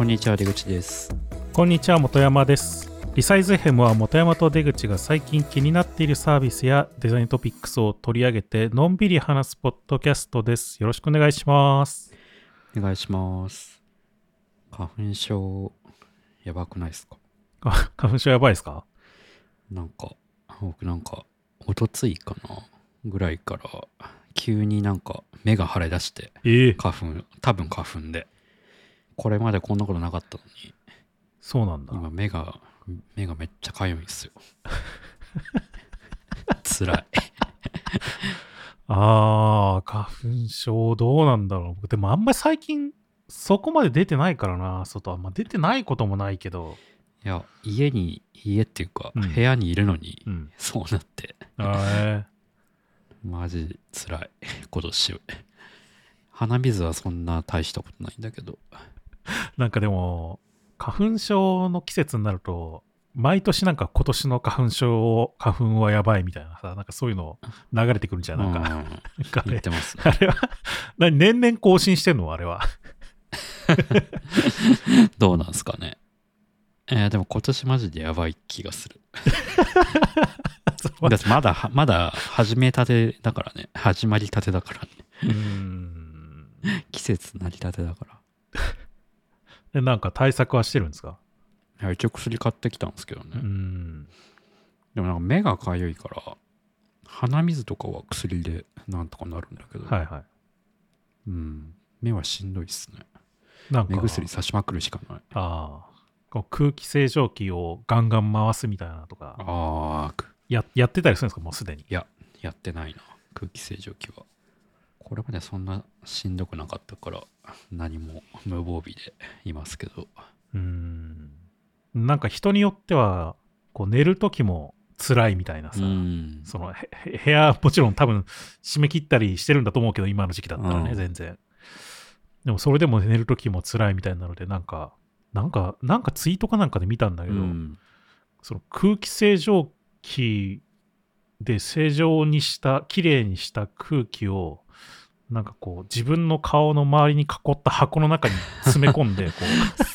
こんにちは出口です。こんにちは本山です。リサイズヘムは本山と出口が最近気になっているサービスやデザイントピックスを取り上げてのんびり話すポッドキャストです。よろしくお願いします。お願いします。花粉症やばくないですか？あ花粉症やばいですか？なんか僕なんかおとついかな？ぐらいから急になんか目が腫れ出してええ。花粉多分花粉でこれまでこんなことなかったのに。そうなんだ。今目が目がめっちゃかゆいんですよ。辛い。あー花粉症どうなんだろう。でもあんまり最近そこまで出てないからな。外はまあ出てないこともないけど。いや家に家っていうか、うん。部屋にいるのにうん。そうなって。あマジ辛い今年鼻水はそんな大したことないんだけど。ー なんかでも花粉症の季節になると毎年なんか今年の花粉症を花粉はやばいみたいなさなんかそういうの流れてくるんじゃんなんか,、うん。なんか言ってます。ねあれは何年々更新してんの？あれは。どうなんすかね。えーでも今年マジでやばい気がする。だってまだまだ始めたてだからね。始まりたてだからね。うーん。季節なりたてだからでなんか対策はしてるんですか？いや一応薬買ってきたんですけどね、うーん。でもなんか目がかゆいから鼻水とかは薬でなんとかなるんだけど、はいはい。うん、目はしんどいっすね。なんか。目薬さしまくるしかない。ああこう空気清浄機をガンガン回すみたいなのとか。ああくややってたりするんですか？もうすでに。やってないな。空気清浄機はこれまでそんなしんどくなかったから何も無防備でいますけど。うーん。なんか人によってはこう寝る時も辛いみたいなさ、うん。その部屋もちろん多分締め切ったりしてるんだと思うけど今の時期だったらね、うん。全然。でもそれでも寝る時も辛いみたいなのでなんかなんかなんかツイートかなんかで見たんだけど、うん。その空気清浄機で正常にした綺麗にした空気をなんかこう自分の顔の周りに囲った箱の中に詰め込んでこ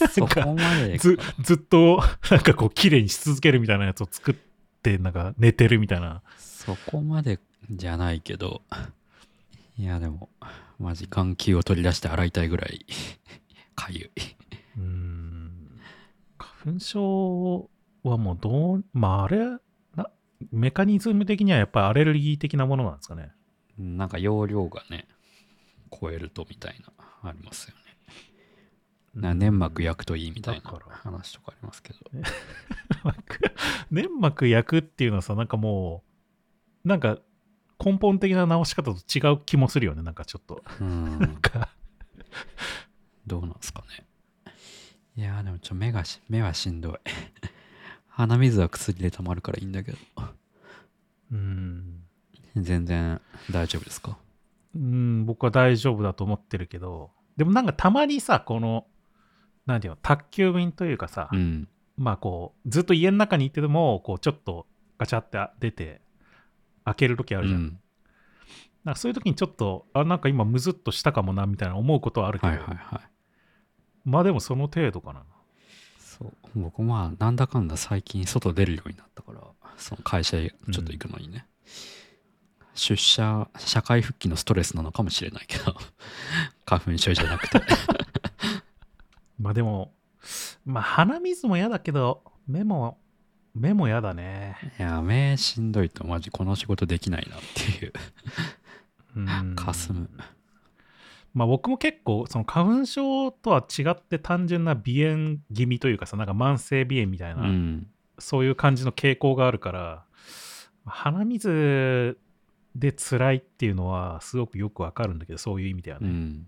うそこまで。ずずっとなんかこう綺麗にし続けるみたいなやつを作ってなんか寝てるみたいな。そこまでじゃないけど。いやでもマジ眼球を取り出して洗いたいぐらい。かゆい。うーん。花粉症はもうどうまああれなメカニズム的にはやっぱりアレルギー的なものなんですかね。なんか容量がね超えるとみたいなありますよね。な粘膜焼くといいみたいな話とかありますけど。膜？粘膜焼くっていうのはさなんかもうなんか根本的な直し方と違う気もするよね。なんかちょっと。うん。なんか。どうなんすかね。いやーでもちょ目がし目はしんどい。鼻水は薬で溜まるからいいんだけど。うーん。全然大丈夫ですか？うん僕は大丈夫だと思ってるけど。でもなんかたまにさこのなんていうの宅急便というかさ、うん。まあこうずっと家の中にいてもこうちょっとガチャって出て開ける時あるじゃん、うん。なんかそういう時にちょっとあなんか今ムズっとしたかもなみたいな思うことはあるけど、はいはいはい。まあでもその程度かな。そう。僕まあなんだかんだ最近外出るようになったからその会社へちょっと行くのにね、出社社会復帰のストレスなのかもしれないけど 花粉症じゃなくて。まあでもまあ鼻水も嫌だけど目も目も嫌だね。いや目しんどいとマジこの仕事できないなっていう。うん。かすむ。まあ僕も結構その花粉症とは違って単純な鼻炎気味というかさなんか慢性鼻炎みたいな、うん。そういう感じの傾向があるから鼻水で辛いっていうのはすごくよくわかるんだけどそういう意味ではね、うん。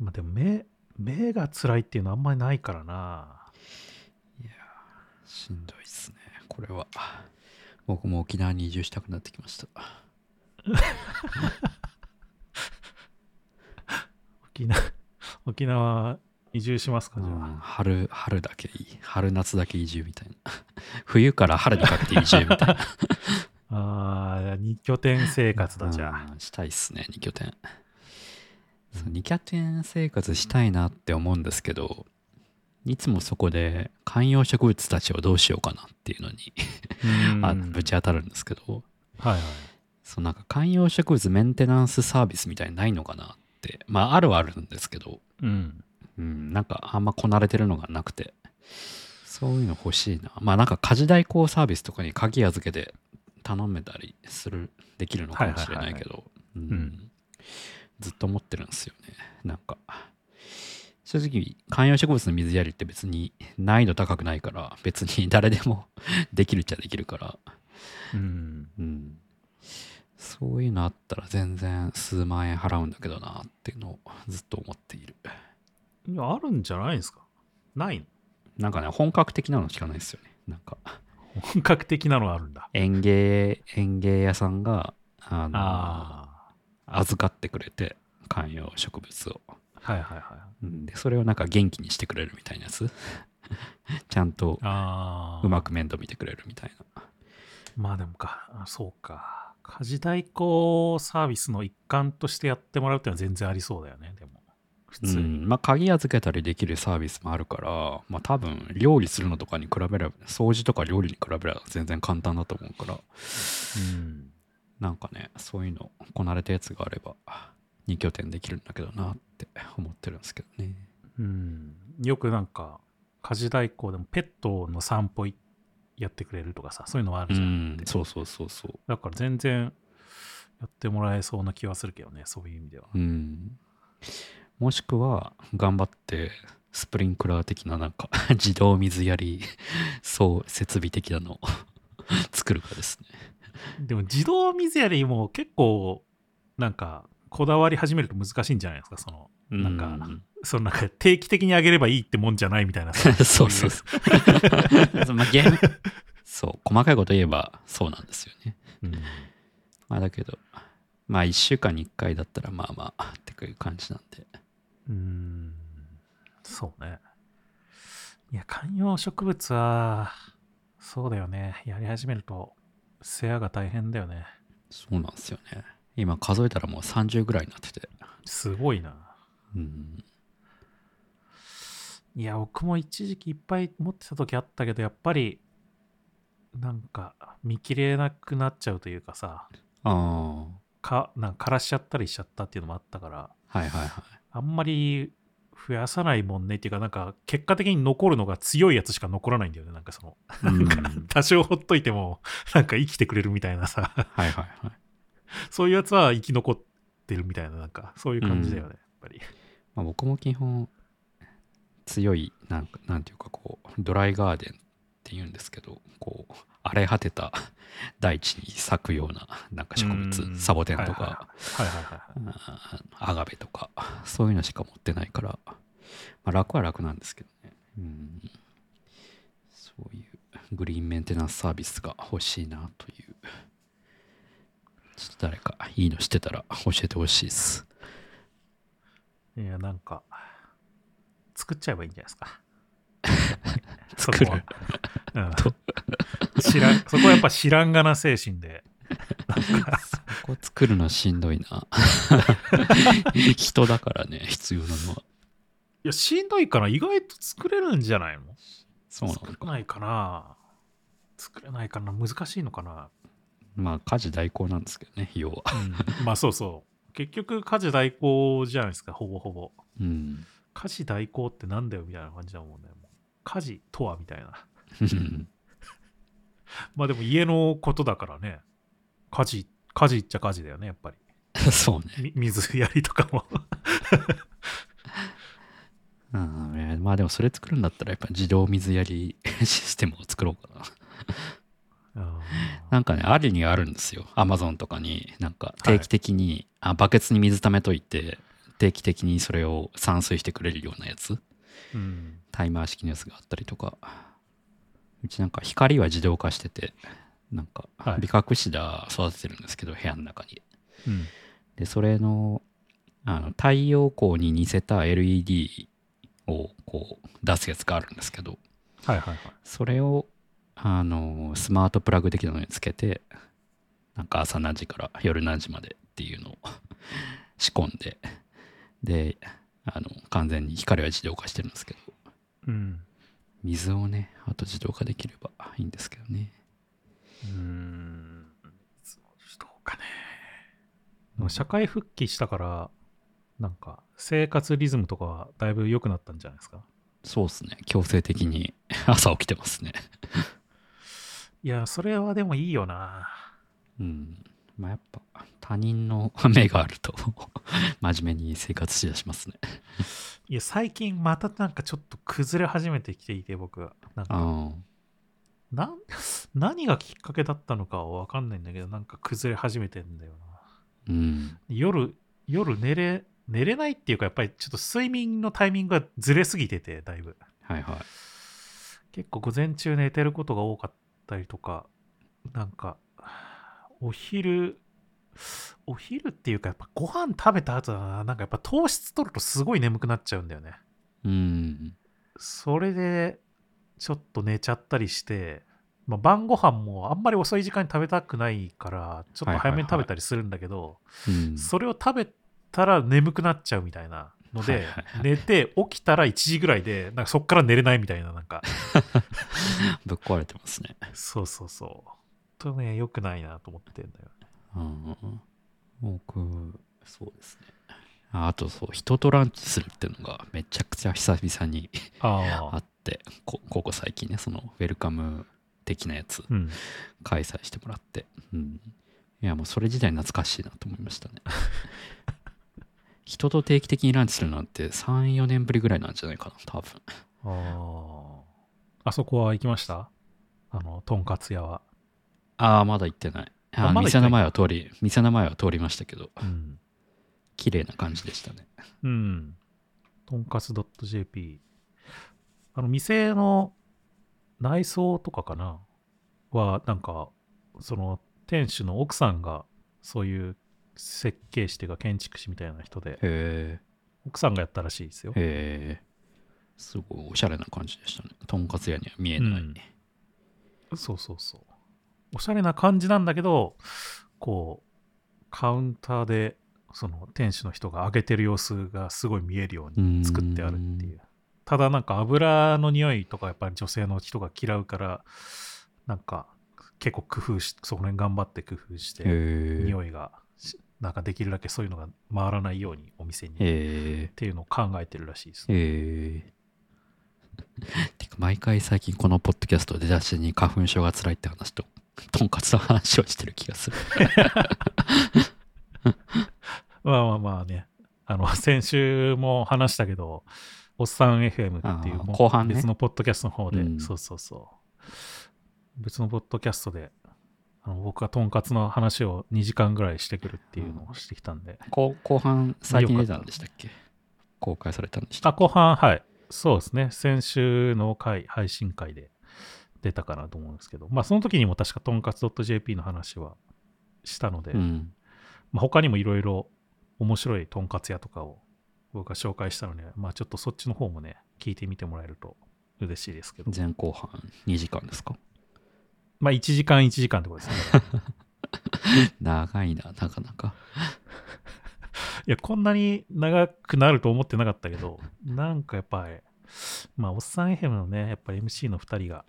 まあでも目目が辛いっていうのはあんまりないからな。しんどいっすねこれは。僕も沖縄に移住したくなってきました。沖縄沖縄移住しますかじゃあ、うん春春だけいい。春夏だけ移住みたいな。冬から春にかけて移住みたいなああ二拠点生活だじゃあうんしたいっすね2拠点そう2拠点生活したいなって思うんですけどいつもそこで観葉植物たちをどうしようかなっていうのに あぶち当たるんですけど、はいはい。そうなんか観葉植物メンテナンスサービスみたいにないのかなって、まああるはあるんですけど、うん。うん、なんかあんまこなれてるのがなくて、そういうの欲しいな。まあなんか家事代行サービスとかに鍵預けて頼めたりする、できるのかもしれないけど、ずっと思ってるんですよね。なんか、正直観葉植物の水やりって別に難易度高くないから、別に 誰でも できるっちゃできるから、うん。うん、そういうのあったら全然数万円払うんだけどなっていうのをずっと思っている。いや、あるんじゃないんですか？ないの？なんかね、本格的なのしかないですよね。なんか、本格的なのがあるんだ。園芸、園芸屋さんが、あの、あ預かってくれて、観葉植物を。あ。はいはいはい。うんで、それをなんか元気にしてくれるみたいなやつ。ちゃんとああ。うまく面倒見てくれるみたいな。まあでもか、あそうか。家事代行サービスの一環としてやってもらうっていうのは全然ありそうだよね、でも。普う通に。ん、まあ鍵預けたりできるサービスもあるから、まあ多分料理するのとかに比べれば、掃除とか料理に比べれば全然簡単だと思うから、うん。なんかね、そういうのこなれたやつがあれば、2拠点できるんだけどなって思ってるんですけどね。うん。よくなんか、家事代行でもペットの散歩いやってくれるとかさ、そういうのはあうるじゃん。ん、そうそうそうそう。だから全然やってもらえそうな気はするけどね、そういう意味では。うん。もしくは、頑張って、スプリンクラー的ななんか、自動水やり、そう、設備的なのを 作るかですね。でも自動水やりも結構、なんか、こだわり始めると難しいんじゃないですか、その、なんかうそのなんか定期的に上げればいいってもんじゃないみたいなさ そうそうそう。まあ、ゲーム、そう、細かいこと言えばそうなんですよね。うんまあだけど、まあ1週間に1回だったらまあまあっていう感じなんで。うーんそうね。いや、観葉植物は、そうだよね。やり始めると、世話が大変だよね。そうなんですよね。今数えたらもう30ぐらいになってて。すごいな。うん。いや、僕も一時期いっぱい持ってた時あったけど、やっぱり、なんか、見切れなくなっちゃうというかさ、あか、なんか枯らしちゃったりしちゃったっていうのもあったから、あ、はいはいはい。あんまり増やさないもんねっていうか、なんか、結果的に残るのが強いやつしか残らないんだよね。なんかその、うんなんか多少ほっといても、なんか生きてくれるみたいなさ、はいはいはい。そういうやつは生き残ってるみたいな、なんか、そういう感じだよね、やっぱり。まあ、僕も基本強いなんかなんていうかこうドライガーデンっていうんですけどこう荒れ果てた 大地に咲くようななんか植うん。物サボテンとかアガベとかそういうのしか持ってないから、まあ、楽は楽なんですけどね。うん。そういうグリーンメンテナンスサービスが欲しいなという。ちょっと誰かいいの知ってたら教えてほしいです。いや、なんか、作っちゃえばいいんじゃないですか。作るそこはうん知らんそこはやっぱ知らんがな精神で。そこ作るのしんどいな。人だからね、必要なのは。いや、しんどいから意外と作れるんじゃないの？そうなのか。作れないかな作れないかな難しいのかな、まあ、家事代行なんですけどね、要は。うん、まあそうそう。結局家事代行じゃないですか、ほぼほぼ。うん。家事代行ってなんだよみたいな感じだもんね。家事とはみたいな。まあでも家のことだからね。家事、家事っちゃ家事だよね、やっぱり。そうね。み水やりとかも。うんねまあでもそれ作るんだったらやっぱ自動水やり システムを作ろうかな。うんなんかね、あるにはあるんですよ。アマゾンとかに、なんか定期的に、あバケツに水溜めといて、定期的にそれを散水してくれるようなやつ。うん。タイマー式のやつがあったりとか。うちなんか光は自動化してて、なんかはいビカクシダ育ててるんですけど、部屋の中に。うん。で、それの、あの太陽光に似せた LED をこう出すやつがあるんですけど、はいはいはい。それをあのスマートプラグ的なのにつけて、なんか朝何時から夜何時までっていうのを仕込んで、で、あの完全に光は自動化してるんですけど、うん。水をねあと自動化できればいいんですけどねうーん。どうかね。社会復帰したから、なんか生活リズムとかはだいぶ良くなったんじゃないですか？そうっすね強制的に 朝起きてますねいや、それはでもいいよな。うんまあやっぱ他人の 目があると 真面目に生活しだしますね いや、最近またなんかちょっと崩れ始めてきていて、僕は。なんかあなん何がきっかけだったのかは分かんないんだけど、なんか崩れ始めてんだよな。うん夜、夜寝れ、寝れないっていうか、やっぱりちょっと睡眠のタイミングがずれすぎてて、だいぶ。はいはい結構午前中寝てることが多かったりとか、なんか、お昼、お昼っていうか、やっぱご飯食べた後だな、なんかやっぱ糖質取るとすごい眠くなっちゃうんだよね。うん。それで、ちょっと寝ちゃったりして、まあ、晩ご飯もあんまり遅い時間に食べたくないから、ちょっと早めに食べたりするんだけど、うんそれを食べたら眠くなっちゃうみたいなので、寝て起きたら1時ぐらいで、なんかそっから寝れないみたいな、なんか、ぶっ壊れてますね。そうそうそう。とね、良くないなと思ってんだよね。うん僕そうですねああとそう人とランチするっていうのがめちゃくちゃ久々にあああ。ってこここ最近ねそのウェルカム的なやつうん。開催してもらって、うん、いやもうそれ自体懐かしいなと思いましたね 人と定期的にランチするなんて34年ぶりぐらいなんじゃないかな多分ああ。あそこは行きました？あの、とんかつ屋は。ああまだ行ってないああま店の前は通り店の前は通りましたけどうん。綺麗な感じでしたねうん。とんかつ .jp。あの、店の内装とかかなは、なんか、その、店主の奥さんが、そういう設計士というか建築士みたいな人で、奥さんがやったらしいですよ。へえすごいおしゃれな感じでしたねとんかつ屋には見えない、うんそうそうそう。おしゃれな感じなんだけど、こう、カウンターで、その店主の人が揚げてる様子がすごい見えるように作ってあるっていう。ただなんか油の匂いとかやっぱり女性の人が嫌うから、なんか結構工夫し、そこら辺頑張って工夫して、匂いがし、なんかできるだけそういうのが回らないようにお店に。っへていうのを考えてるらしいですね。え てか毎回最近このポッドキャストで出だしに花粉症が辛いって話ととんかつの話をしてる気がする まあまあまあね、あの、先週も話したけど、おっさん FM っていう後半ね別のポッドキャストの方で、うんそうそうそう。別のポッドキャストで、あの僕がとんかつの話を2時間ぐらいしてくるっていうのをしてきたんで。後後半最近出たんでしたっけ？公開されたんでしたあ、後半、はい。そうですね。先週の回、配信会で出たかなと思うんですけど、まあその時にも確かとんかつ .jp の話はしたので、うん。まあ、他にもいろいろ面白いとんかつ屋とかを僕が紹介したので、まあちょっとそっちの方もね、聞いてみてもらえると嬉しいですけど。前後半2時間ですか？まあ1時間1時間ってことですね。長いななかなか。いや、こんなに長くなると思ってなかったけど、なんかやっぱり、まあおっさん FM のね、やっぱり MC の2人が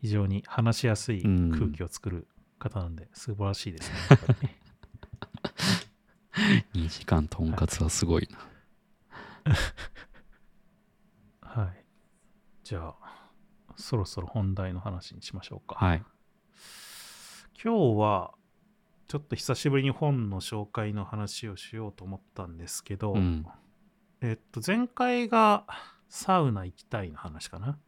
非常に話しやすい空気を作る方なんで、素晴らしいですね。やっぱりね2時間とんかつはすごいなはい。じゃあ、そろそろ本題の話にしましょうか。はい今日はちょっと久しぶりに本の紹介の話をしようと思ったんですけど、うんえっと前回がサウナ行きたいの話かな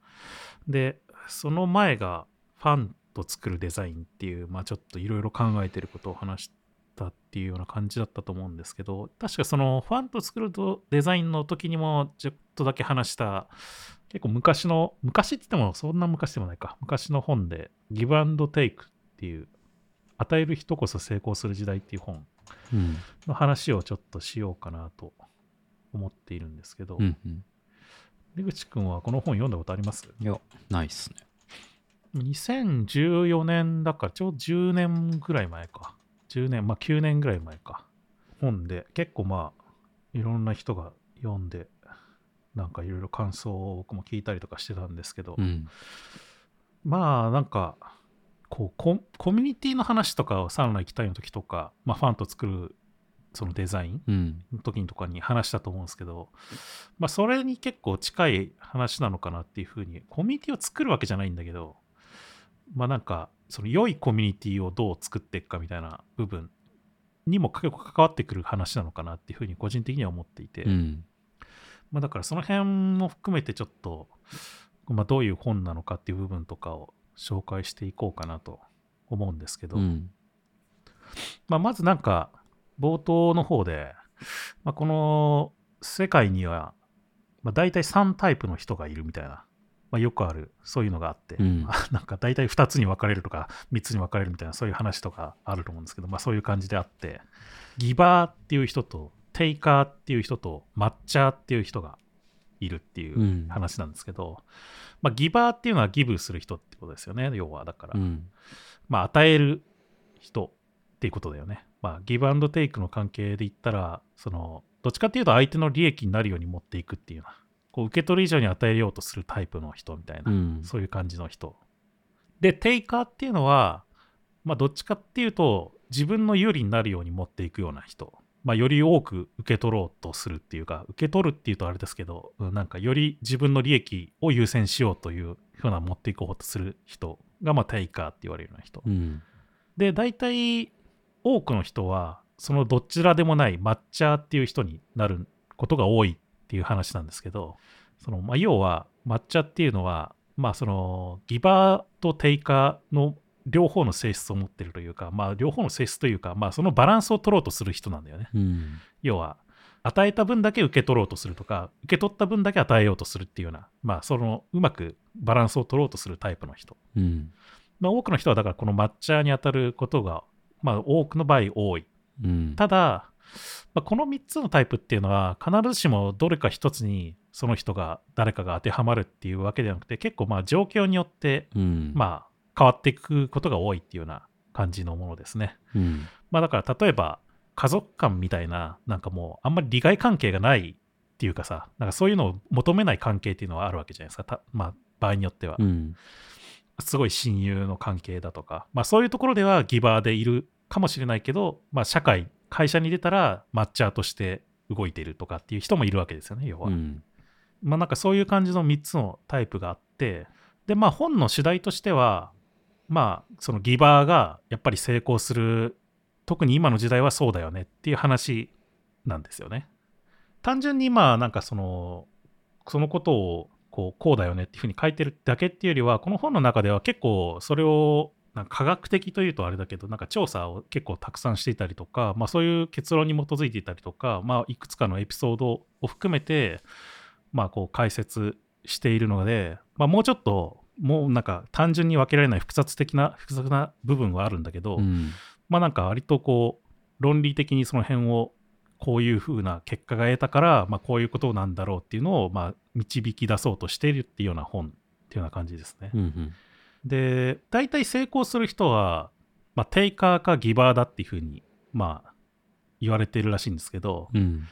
でその前がファンと作るデザインっていうまあちょっといろいろ考えてることを話したっていうような感じだったと思うんですけど確かそのファンと作るデザインの時にもちょっとだけ話した結構昔の昔って言ってもそんな昔でもないか。昔の本でギブアンドテイクっていう与える人こそ成功する時代っていう本うん。の話をちょっとしようかなと思っているんですけど、うんうん出口くんはこの本読んだことあります？いやないっすね ?2014 年だからちょうど10年ぐらい前か。10年、まあ9年ぐらい前か。本で結構まあいろんな人が読んでなんかいろいろ感想を僕も聞いたりとかしてたんですけど、うんまあなんかこうココミュニティの話とかをサウナ行きたいの時とか、まあ、ファンと作るそのデザインうん。の時とかに話したと思うんですけど、まあ、それに結構近い話なのかなっていうふうにコミュニティを作るわけじゃないんだけどまあなんかその良いコミュニティをどう作っていくかみたいな部分にも結構関わってくる話なのかなっていうふうに個人的には思っていて、うん。まあ、だからその辺も含めてちょっと、まあ、どういう本なのかっていう部分とかを紹介していこうかなと思うんですけど、うん。まあ、まずなんか冒頭の方で、まあ、この世界には、まあ、大体3タイプの人がいるみたいな、まあ、よくあるそういうのがあって、うん。ま あなんか大体2つに分かれるとか3つに分かれるみたいなそういう話とかあると思うんですけど、まあ、そういう感じであってギバーっていう人とテイカーっていう人とマッチャーっていう人がいるっていううん。話なんですけど、まあ、ギバーっていうのはギブする人ってことですよね要は。だから、うん。まあ、与える人っていうことだよね。まあ、ギブアンドテイクの関係で言ったら、その、どっちかっていうと相手の利益になるように持っていくっていうような、こう受け取る以上に与えようとするタイプの人みたいな、うんそういう感じの人。で、テイカーっていうのは、まあ、どっちかっていうと、自分の有利になるように持っていくような人。まあ、より多く受け取ろうとするっていうか、受け取るっていうとあれですけど、うんなんかより自分の利益を優先しようというふうな持っていこうとする人が、まあ、テイカーって言われるような人。うんで、大体多くの人は、そのどちらでもない抹茶っていう人になることが多いっていう話なんですけど、そのまあ、要は抹茶っていうのは、まあ、そのギバーとテイカーの両方の性質を持ってるというか、まあ、両方の性質というか、まあ、そのバランスを取ろうとする人なんだよね。うん要は、与えた分だけ受け取ろうとするとか、受け取った分だけ与えようとするっていうような、まあ、そのうまくバランスを取ろうとするタイプの人。うんまあ、多くの人はだからこの抹茶に当たることが、まあ、多くの場合多い。うんただ、まあ、この3つのタイプっていうのは必ずしもどれか1つにその人が誰かが当てはまるっていうわけではなくて結構まあ状況によってうんまあ変わっていくことが多いっていうような感じのものですね。うんまあだから例えば家族間みたいななんかもうあんまり利害関係がないっていうかさなんかそういうのを求めない関係っていうのはあるわけじゃないですかたまあ場合によっては。うんすごい親友の関係だとか、まあ、そういうところではギバーでいるかもしれないけど、まあ、社会会社に出たらマッチャーとして動いているとかっていう人もいるわけですよね要は、うん。まあなんかそういう感じの3つのタイプがあってでまあ本の主題としてはまあそのギバーがやっぱり成功する特に今の時代はそうだよねっていう話なんですよね。単純にまあなんかそのそのことをこうこうだよねっていうふうに書いてるだけっていうよりはこの本の中では結構それをなんか科学的というとあれだけどなんか調査を結構たくさんしていたりとか、まあ、そういう結論に基づいていたりとか、まあ、いくつかのエピソードを含めて、まあ、こう解説しているので、まあ、もうちょっともうなんか単純に分けられない複雑的な複雑な部分はあるんだけど、うん。まあなんか割とこう論理的にその辺をこういう風な結果が得たから、まあ、こういうことなんだろうっていうのをまあ導き出そうとしているっていうような本っていうような感じですね。うんうん。で大体成功する人は、まあ、テイカーかギバーだっていう風にまあ言われているらしいんですけど、うん。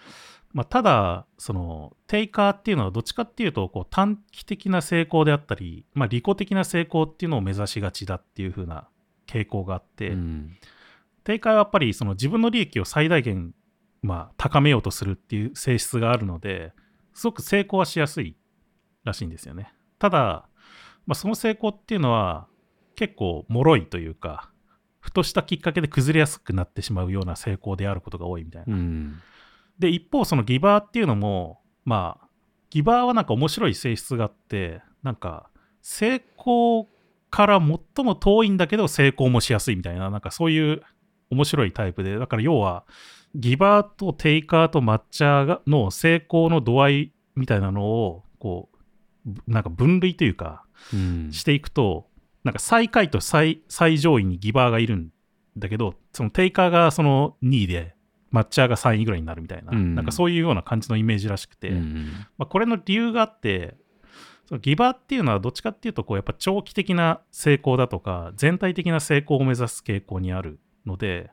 まあ、ただそのテイカーっていうのはどっちかっていうとこう短期的な成功であったり、まあ、利己的な成功っていうのを目指しがちだっていう風な傾向があって、うん。定価はやっぱりその自分の利益を最大限、まあ、高めようとするっていう性質があるのですごく成功はしやすいらしいんですよね。ただ、まあ、その成功っていうのは結構脆いというかふとしたきっかけで崩れやすくなってしまうような成功であることが多いみたいな。うんで一方そのギバーっていうのもまあギバーはなんか面白い性質があってなんか成功から最も遠いんだけど成功もしやすいみたいななんかそういう面白いタイプでだから要はギバーとテイカーと抹茶がの成功の度合いみたいなのをこうぶなんか分類というかうん。していくと、なんか最下位と最最上位にギバーがいるんだけど、そのテイカーがその2位で、抹茶が3位ぐらいになるみたいな、うん。なんかそういうような感じのイメージらしくて、うん。まあ、これの理由があって、そのギバーっていうのはどっちかっていうと、こうやっぱ長期的な成功だとか、全体的な成功を目指す傾向にあるので、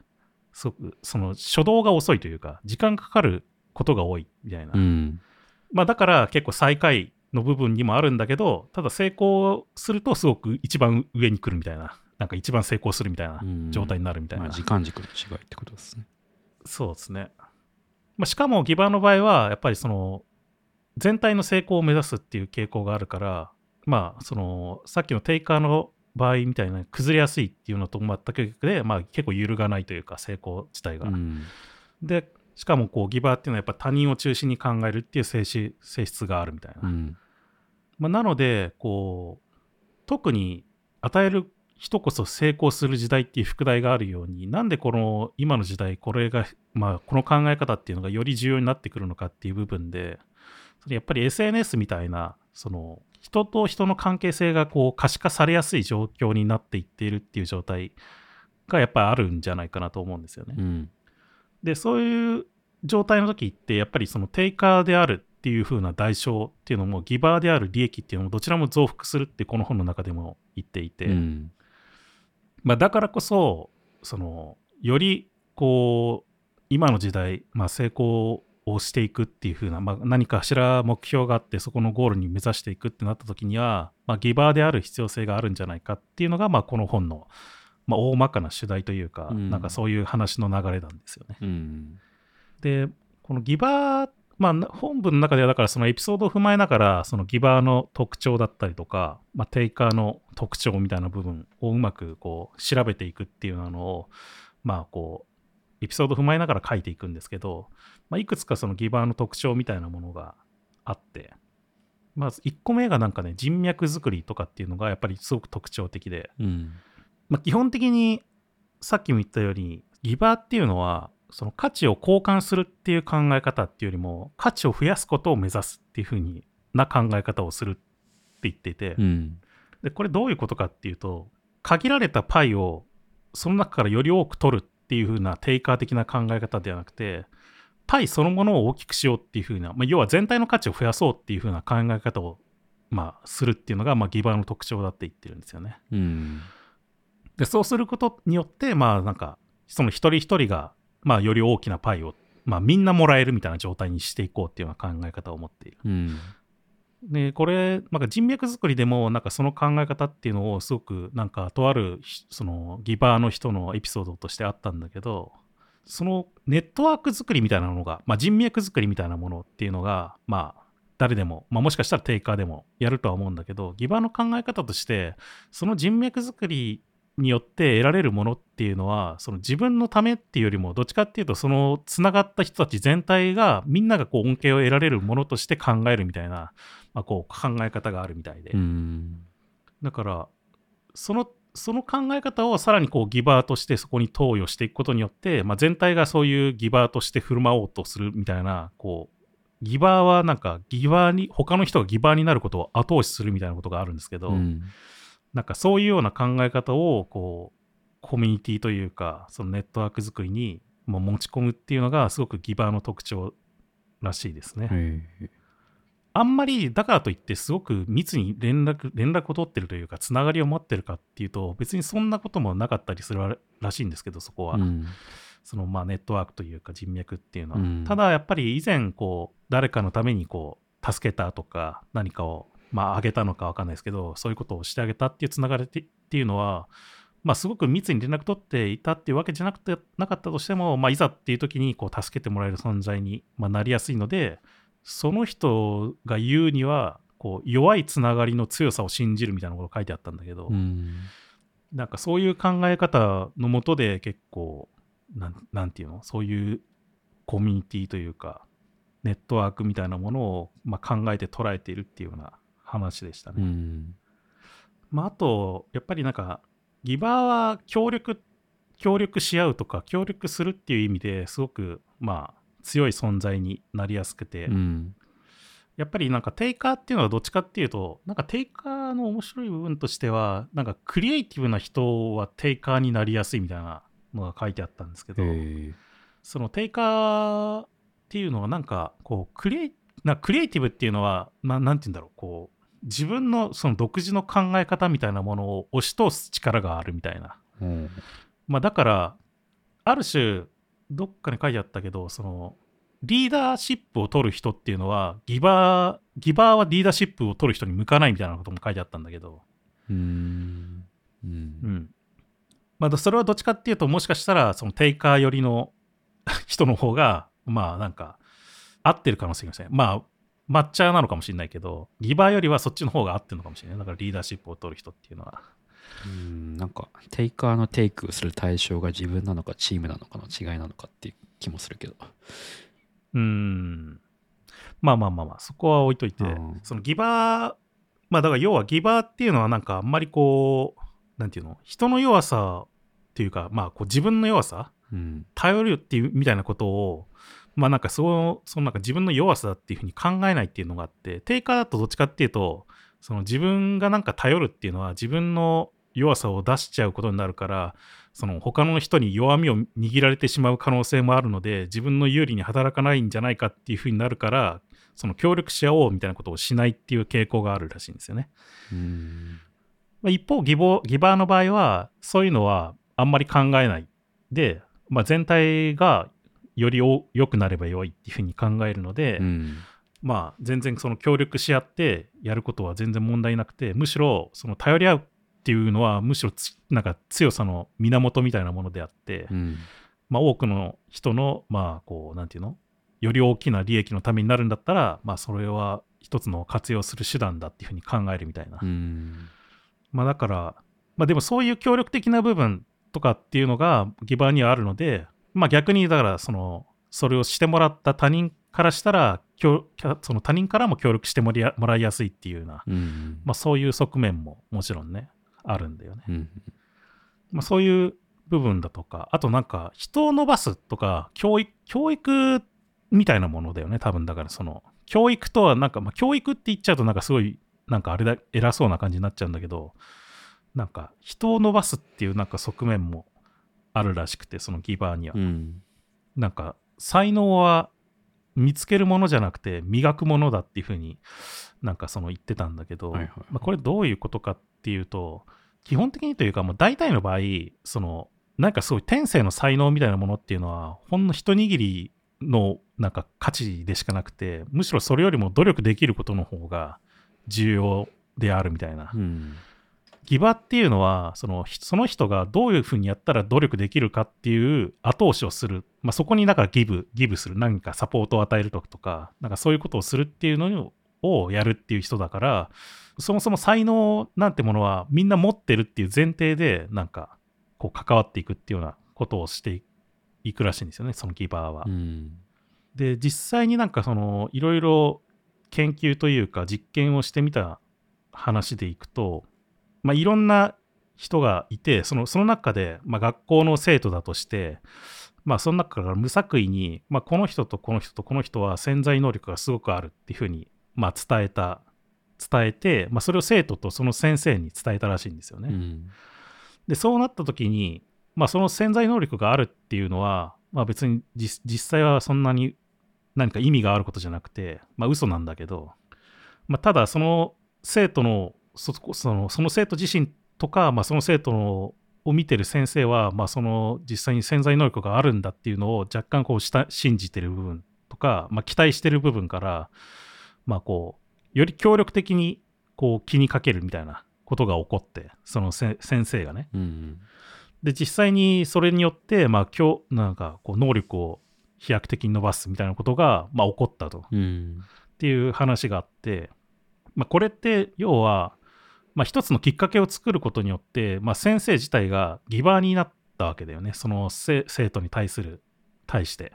すごくその初動が遅いというか、時間かかることが多いみたいな。うんまあ、だから結構最下位の部分にもあるんだけど、ただ成功するとすごく一番上に来るみたいな、なんか一番成功するみたいな状態になるみたいな。まあ、時間軸の違いってことですね。そうですね。まあ、しかもギバーの場合は、やっぱりその、全体の成功を目指すっていう傾向があるから、まあ、その、さっきのテイカーの場合みたいな崩れやすいっていうのと全く逆で、まあ、結構揺るがないというか成功自体が。うん、でしかもこうギバーっていうのはやっぱ他人を中心に考えるっていう性性質があるみたいな。うん、まあ、なのでこう特に与える人こそ成功する時代っていう副題があるようになんでこの今の時代これが、まあ、この考え方っていうのがより重要になってくるのかっていう部分でそれやっぱり SNS みたいなその人と人の関係性がこう可視化されやすい状況になっていっているっていう状態がやっぱりあるんじゃないかなと思うんですよね。うん、でそういう状態の時ってやっぱりその定価であるっていう風な代償っていうのもギバーである利益っていうのもどちらも増幅するってこの本の中でも言っていて、うん、まあ、だからこそそのよりこう今の時代、まあ、成功をしていくっていう風な、まあ、何かしら目標があってそこのゴールに目指していくってなった時には、まあ、ギバーである必要性があるんじゃないかっていうのが、まあ、この本の、まあ、大まかな主題というか、うん、なんかそういう話の流れなんですよね。うん、でこのギバーまあ、本文の中ではだからそのエピソードを踏まえながらそのギバーの特徴だったりとか、まあ、テイカーの特徴みたいな部分をうまくこう調べていくっていうのをまあこうエピソードを踏まえながら書いていくんですけど、まあ、いくつかそのギバーの特徴みたいなものがあって、まず1個目がなんかね、人脈作りとかっていうのがやっぱりすごく特徴的で、うん、まあ、基本的にさっきも言ったように、ギバーっていうのは、その価値を交換するっていう考え方っていうよりも、価値を増やすことを目指すっていうふうにな考え方をするって言っていて、うん、でこれどういうことかっていうと、限られたパイをその中からより多く取るっていうふうなテイカー的な考え方ではなくて、パイそのものを大きくしようっていうふうな、まあ、要は全体の価値を増やそうっていうふうな考え方を、まあ、するっていうのが、まあ、ギバーの特徴だって言ってるんですよね。うん、でそうすることによってまあなんかその一人一人が、まあ、より大きなパイを、まあ、みんなもらえるみたいな状態にしていこうっていうような考え方を持っている。うんでこれなんか人脈作りでもなんかその考え方っていうのをすごくなんかとあるそのギバーの人のエピソードとしてあったんだけどそのネットワーク作りみたいなのが、まあ、人脈作りみたいなものっていうのが、まあ、誰でも、まあ、もしかしたらテイカーでもやるとは思うんだけど、ギバーの考え方として、その人脈作りによって得られるものっていうのは、その自分のためっていうよりも、どっちかっていうと、そのつながった人たち全体が、みんながこう恩恵を得られるものとして考えるみたいな、まあ、こう考え方があるみたいで。だから、そのその考え方をさらにこうギバーとしてそこに投与していくことによって、まあ、全体がそういうギバーとして振る舞おうとするみたいな、こう、ギバーはなんかギバーに、他の人がギバーになることを後押しするみたいなことがあるんですけど、うん、なんかそういうような考え方を、こう、コミュニティというか、そのネットワーク作りにも持ち込むっていうのがすごくギバーの特徴らしいですね。あんまりだからといってすごく密に連絡連絡を取ってるというかつながりを持ってるかっていうと別にそんなこともなかったりするらしいんですけどそこは、うん、そのまあネットワークというか人脈っていうのは、うん、ただやっぱり以前こう誰かのためにこう助けたとか何かをまああげたのか分かんないですけどそういうことをしてあげたっていうつながりっていうのはまあ、すごく密に連絡取っていたっていうわけじゃなくてなかったとしても、まあ、いざっていう時にこう助けてもらえる存在に、まあ、なりやすいので、その人が言うにはこう弱いつながりの強さを信じるみたいなこと書いてあったんだけど、うん、なんかそういう考え方のもとで結構なんなんていうの？そういうコミュニティというかネットワークみたいなものを、まあ、考えて捉えているっていうような話でしたね。うん、まあ、あとやっぱりなんかギバーは協力協力し合うとか協力するっていう意味ですごくまあ強い存在になりやすくて、うん、やっぱりなんかテイカーっていうのはどっちかっていうとなんかテイカーの面白い部分としてはなんかクリエイティブな人はテイカーになりやすいみたいなのが書いてあったんですけどそのテイカーっていうのはなんかこうクリエイなクリエイティブっていうのはななんて言うんだろうこう自分のその独自の考え方みたいなものを押し通す力があるみたいな、うん、まあだからある種どっかに書いてあったけどそのリーダーシップを取る人っていうのは、ギバー、ギバーはリーダーシップを取る人に向かないみたいなことも書いてあったんだけど、うーんうんうん。まあ、それはどっちかっていうと、もしかしたら、そのテイカー寄りの 人の方が、まあ、なんか、合ってる可能性がありません。まあ、抹茶なのかもしれないけど、ギバーよりはそっちの方が合ってるのかもしれない。だからリーダーシップを取る人っていうのは。うんなんかテイカーのテイクする対象が自分なのかチームなのかの違いなのかっていう気もするけど。うーん。まあまあまあまあ、そこは置いといてうん、そのギバー、まあだから要はギバーっていうのはなんかあんまりこう、なんていうの、人の弱さっていうか、まあこう自分の弱さうん。頼るっていうみたいなことを、まあなんかその、そのなんか自分の弱さだっていうふうに考えないっていうのがあって、定価だとどっちかっていうと、その自分がなんか頼るっていうのは自分の弱さを出しちゃうことになるから、その他の人に弱みを握られてしまう可能性もあるので、自分の有利に働かないんじゃないかっていうふうになるから、その協力し合おうみたいなことをしないっていう傾向があるらしいんですよね。うんまあ、一方ギボ、ギバーの場合は、そういうのはあんまり考えないで、まあ、全体がよりお良くなればよいっていうふうに考えるので、うんまあ、全然その協力し合ってやることは全然問題なくて、むしろその頼り合うっていうのは、むしろつなんか強さの源みたいなものであって、うん。まあ、多くの人の、まあ、こう、なんていうの？より大きな利益のためになるんだったら、まあ、それは一つの活用する手段だっていうふうに考えるみたいな。うん。まあだから、まあでもそういう協力的な部分とかっていうのがギバーにはあるので、まあ逆にだからその、それをしてもらった他人からしたら、協その他人からも協力してもらいもらいやすいっていうような、うんまあそういう側面ももちろんね、あるんだよね。うんまあそういう部分だとか、あとなんか人を伸ばすとか、教育、教育みたいなものだよね、多分だからその、教育とはなんか、まあ教育って言っちゃうとなんかすごい、なんかあれだ、偉そうな感じになっちゃうんだけど、なんか人を伸ばすっていうなんか側面もあるらしくて、そのギバーには。うんなんか才能は見つけるものじゃなくて磨くものだっていうふうになんかその言ってたんだけど、はいはいはい。まあ、これどういうことかっていうと基本的にというかもう大体の場合そのなんかすごい天性の才能みたいなものっていうのはほんの一握りのなんか価値でしかなくてむしろそれよりも努力できることの方が重要であるみたいな。うんギバっていうのはそのひその人がどういうふうにやったら努力できるかっていう後押しをする、まあ、そこにだからギブギブする。何かサポートを与えるととか。なんかそういうことをするっていうのをやるっていう人だからそもそも才能なんてものはみんな持ってるっていう前提でなんかこう関わっていくっていうようなことをしていくらしいんですよね。そのギバーは。うん。で実際になんかそのいろいろ研究というか実験をしてみた話でいくと、まあ、いろんな人がいてそのその中で、まあ、学校の生徒だとして、まあ、その中から無作為に、まあ、この人とこの人とこの人は潜在能力がすごくあるっていうふうに、まあ、伝えた伝えて、まあ、それを生徒とその先生に伝えたらしいんですよね。うんでそうなった時に、まあ、その潜在能力があるっていうのは、まあ、別に実実際はそんなに何か意味があることじゃなくて、まあ、嘘なんだけど、まあ、ただその生徒のそそのその生徒自身とか、まあ、その生徒のを見てる先生は、まあ、その実際に潜在能力があるんだっていうのを若干こうした信じてる部分とか、まあ、期待してる部分から、まあ、こうより協力的にこう気にかけるみたいなことが起こってそのせ先生がね。うん。で実際にそれによって、まあ、今日なんかこう能力を飛躍的に伸ばすみたいなことが、まあ、起こったと。うん。っていう話があって、まあ、これって要は、まあ、一つのきっかけを作ることによって、まあ、先生自体がギバーになったわけだよね。その生生徒に対する対して、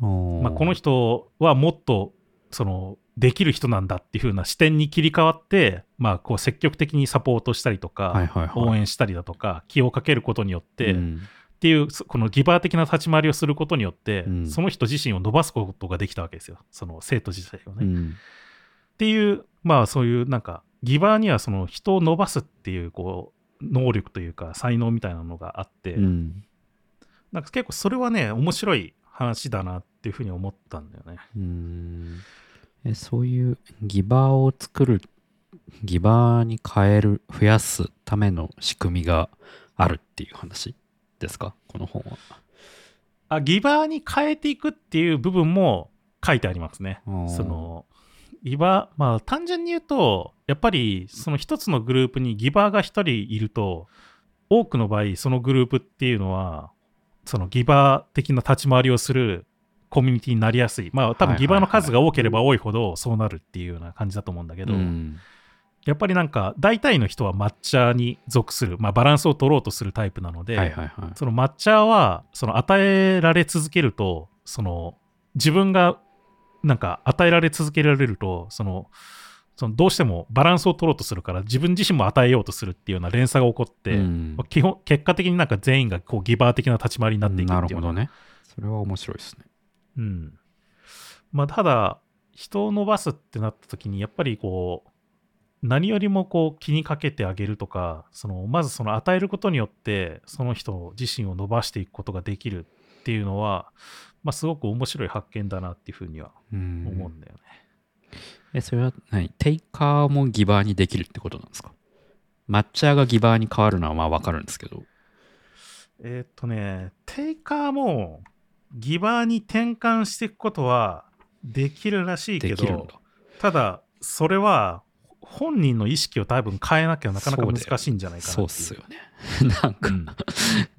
まあ、この人はもっとそのできる人なんだっていう風な視点に切り替わって、まあ、こう積極的にサポートしたりとか、はいはいはい。応援したりだとか気をかけることによって、うん。っていうそこのギバー的な立ち回りをすることによって、うん。その人自身を伸ばすことができたわけですよ。その生徒自体をね。っうん。ていうまあそういうなんかギバーにはその人を伸ばすっていうこう能力というか才能みたいなのがあって、うんなんか結構それはね面白い話だなっていうふうに思ったんだよね。うんえそういうギバーを作るギバーに変える増やすための仕組みがあるっていう話ですか？この本は。あギバーに変えていくっていう部分も書いてありますね。そのギバー、まあ単純に言うと、やっぱりその一つのグループにギバーが一人いると、多くの場合、そのグループっていうのは、そのギバー的な立ち回りをするコミュニティになりやすい。まあ多分ギバーの数が多ければ多いほどそうなるっていうような感じだと思うんだけど、うんやっぱりなんか大体の人は抹茶に属する、まあバランスを取ろうとするタイプなので、はいはいはい。その抹茶はその与えられ続けるとその自分がなんか与えられ続けられるとそのそのどうしてもバランスを取ろうとするから自分自身も与えようとするっていうような連鎖が起こって、うん基本結果的になんか全員がこうギバー的な立ち回りになっていくなっていうようるほどね。それは面白いですね。うんまあ、ただ人を伸ばすってなった時にやっぱりこう何よりもこう気にかけてあげるとかそのまずその与えることによってその人自身を伸ばしていくことができるっていうのは、まあ、すごく面白い発見だなっていうふうにはうん思うんだよね。え、それは何？テイカーもギバーにできるってことなんですか？抹茶がギバーに変わるのはまあわかるんですけど。えーっとねテイカーもギバーに転換していくことはできるらしいけどできるんだ。ただそれは本人の意識を多分変えなきゃなかなか難しいんじゃないかなっていそうっすよね。なんか、うん。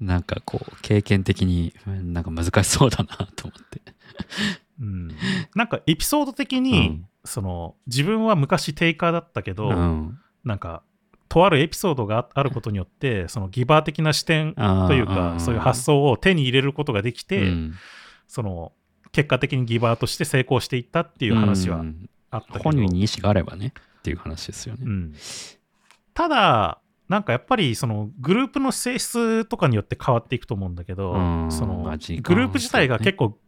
なんかこう、経験的にうんなんか難しそうだなと思って。うん、なんかエピソード的に、うん。その自分は昔テイカーだったけど、うん。なんかとあるエピソードがああることによってそのギバー的な視点というかそういう発想を手に入れることができて、うん。その結果的にギバーとして成功していったっていう話はうんあった本人に意思があればねっていう話ですよね。うんただなんかやっぱりそのグループの性質とかによって変わっていくと思うんだけど、うんそのグループ自体が結構、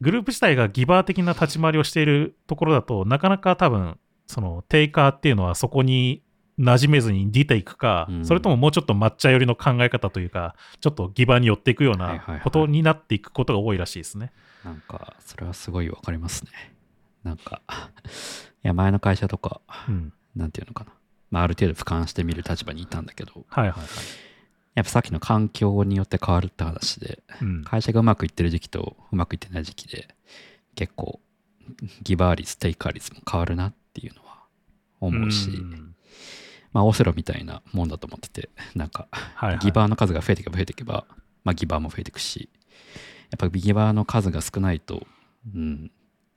グループ自体がギバー的な立ち回りをしているところだとなかなか多分そのテイカーっていうのはそこに馴染めずに出ていくか、うんそれとももうちょっと抹茶寄りの考え方というかちょっとギバーに寄っていくようはいはいはないことになっていくことが多いらしいですね。なんか、それはすごいわかりますね。なんか、いや、前の会社とか、うん、なんていうのかな。まあ、ある程度俯瞰してみる立場にいたんだけど、はいはいはい。やっぱさっきの環境によって変わるって話で、うん。会社がうまくいってる時期とうまくいってない時期で、結構、ギバー率、テイカー率も変わるなっていうのは思うし、ん。まあ、オセロみたいなもんだと思ってて、なんか、はいはい。ギバーの数が増えていけば増えていけば、まあ、ギバーも増えていくし、やっぱギバーの数が少ないと、うん、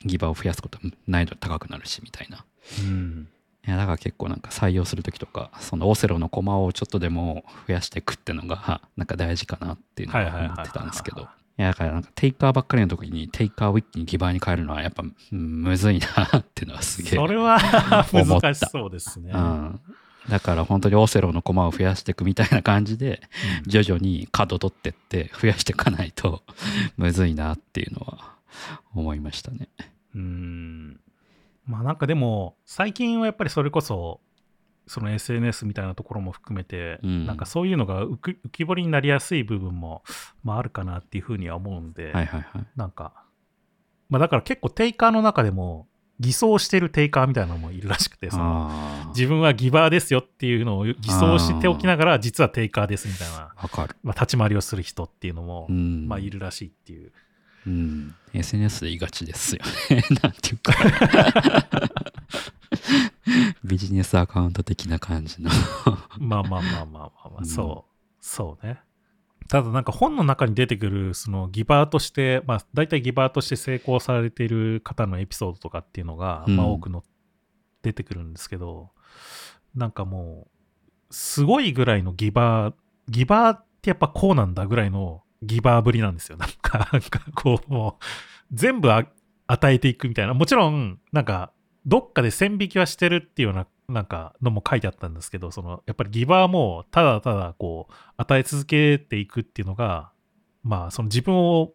ギバーを増やすことは難易度高くなるし、みたいな。うんいやだから結構なんか採用するときとか、そのオセロの駒をちょっとでも増やしていくっていうのが、なんか大事かなっていうのは思ってたんですけど。いやだからなんかテイカーばっかりの時にテイカーを一気にギバーに変えるのはやっぱうんむずいなっていうのはすげえ。それは 難しそうですね。うん。だから本当にオセロの駒を増やしていくみたいな感じで、うん徐々に角取ってって増やしていかないとむずいなっていうのは思いましたね。うーんまあなんかでも最近はやっぱりそれこそその SNS みたいなところも含めて、うんなんかそういうのが浮き浮き彫りになりやすい部分も、まあ、あるかなっていうふうには思うんで、はいはいはい。なんか、まあ、だから結構テイカーの中でも偽装してるテイカーみたいなのもいるらしくてそのあ自分はギバーですよっていうのを偽装しておきながら実はテイカーですみたいな。まあ、立ち回りをする人っていうのも、うん。まあいるらしいっていう。うん。SNS で言いがちですよね。なん。ていうか。ビジネスアカウント的な感じの。まあまあまあまあまあ、まあそう、そうね。ただなん。か本の中に出てくるそのギバーとして、まあ大体ギバーとして成功されている方のエピソードとかっていうのが、まあ多くの出てくるん。ですけど、なん。かもう、すごいぐらいのギバー、ギバーってやっぱこうなん。だぐらいのギバーぶりなんですよ。なんか、なんかこう、もう、全部あ与えていくみたいな。もちろん、なんか、どっかで線引きはしてるっていうような、なんか、のも書いてあったんですけど、その、やっぱりギバーも、ただただ、こう、与え続けていくっていうのが、まあ、その自分を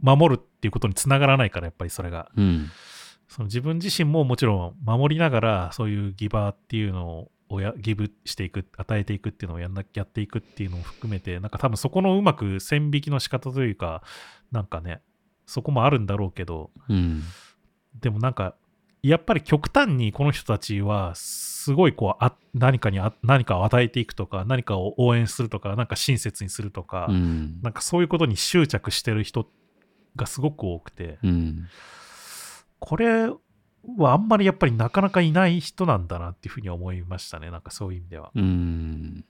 守るっていうことにつながらないから、やっぱりそれが。うん。その自分自身ももちろん守りながら、そういうギバーっていうのをやギブしていく、与えていくっていうのをやんなやっていくっていうのを含めて、なんか多分そこのうまく線引きの仕方というか、なんかね、そこもあるんだろうけど、うん。でもなんか、やっぱり極端にこの人たちは、すすごいこうあ何かにあ何かを与えていくとか何かを応援するとかなんか親切にするとか、うんなんかそういうことに執着してる人がすごく多くてうんこれはあんまりやっぱりなかなかいない人なんだなっていうふうに思いましたね。なんかそういう意味では。うん。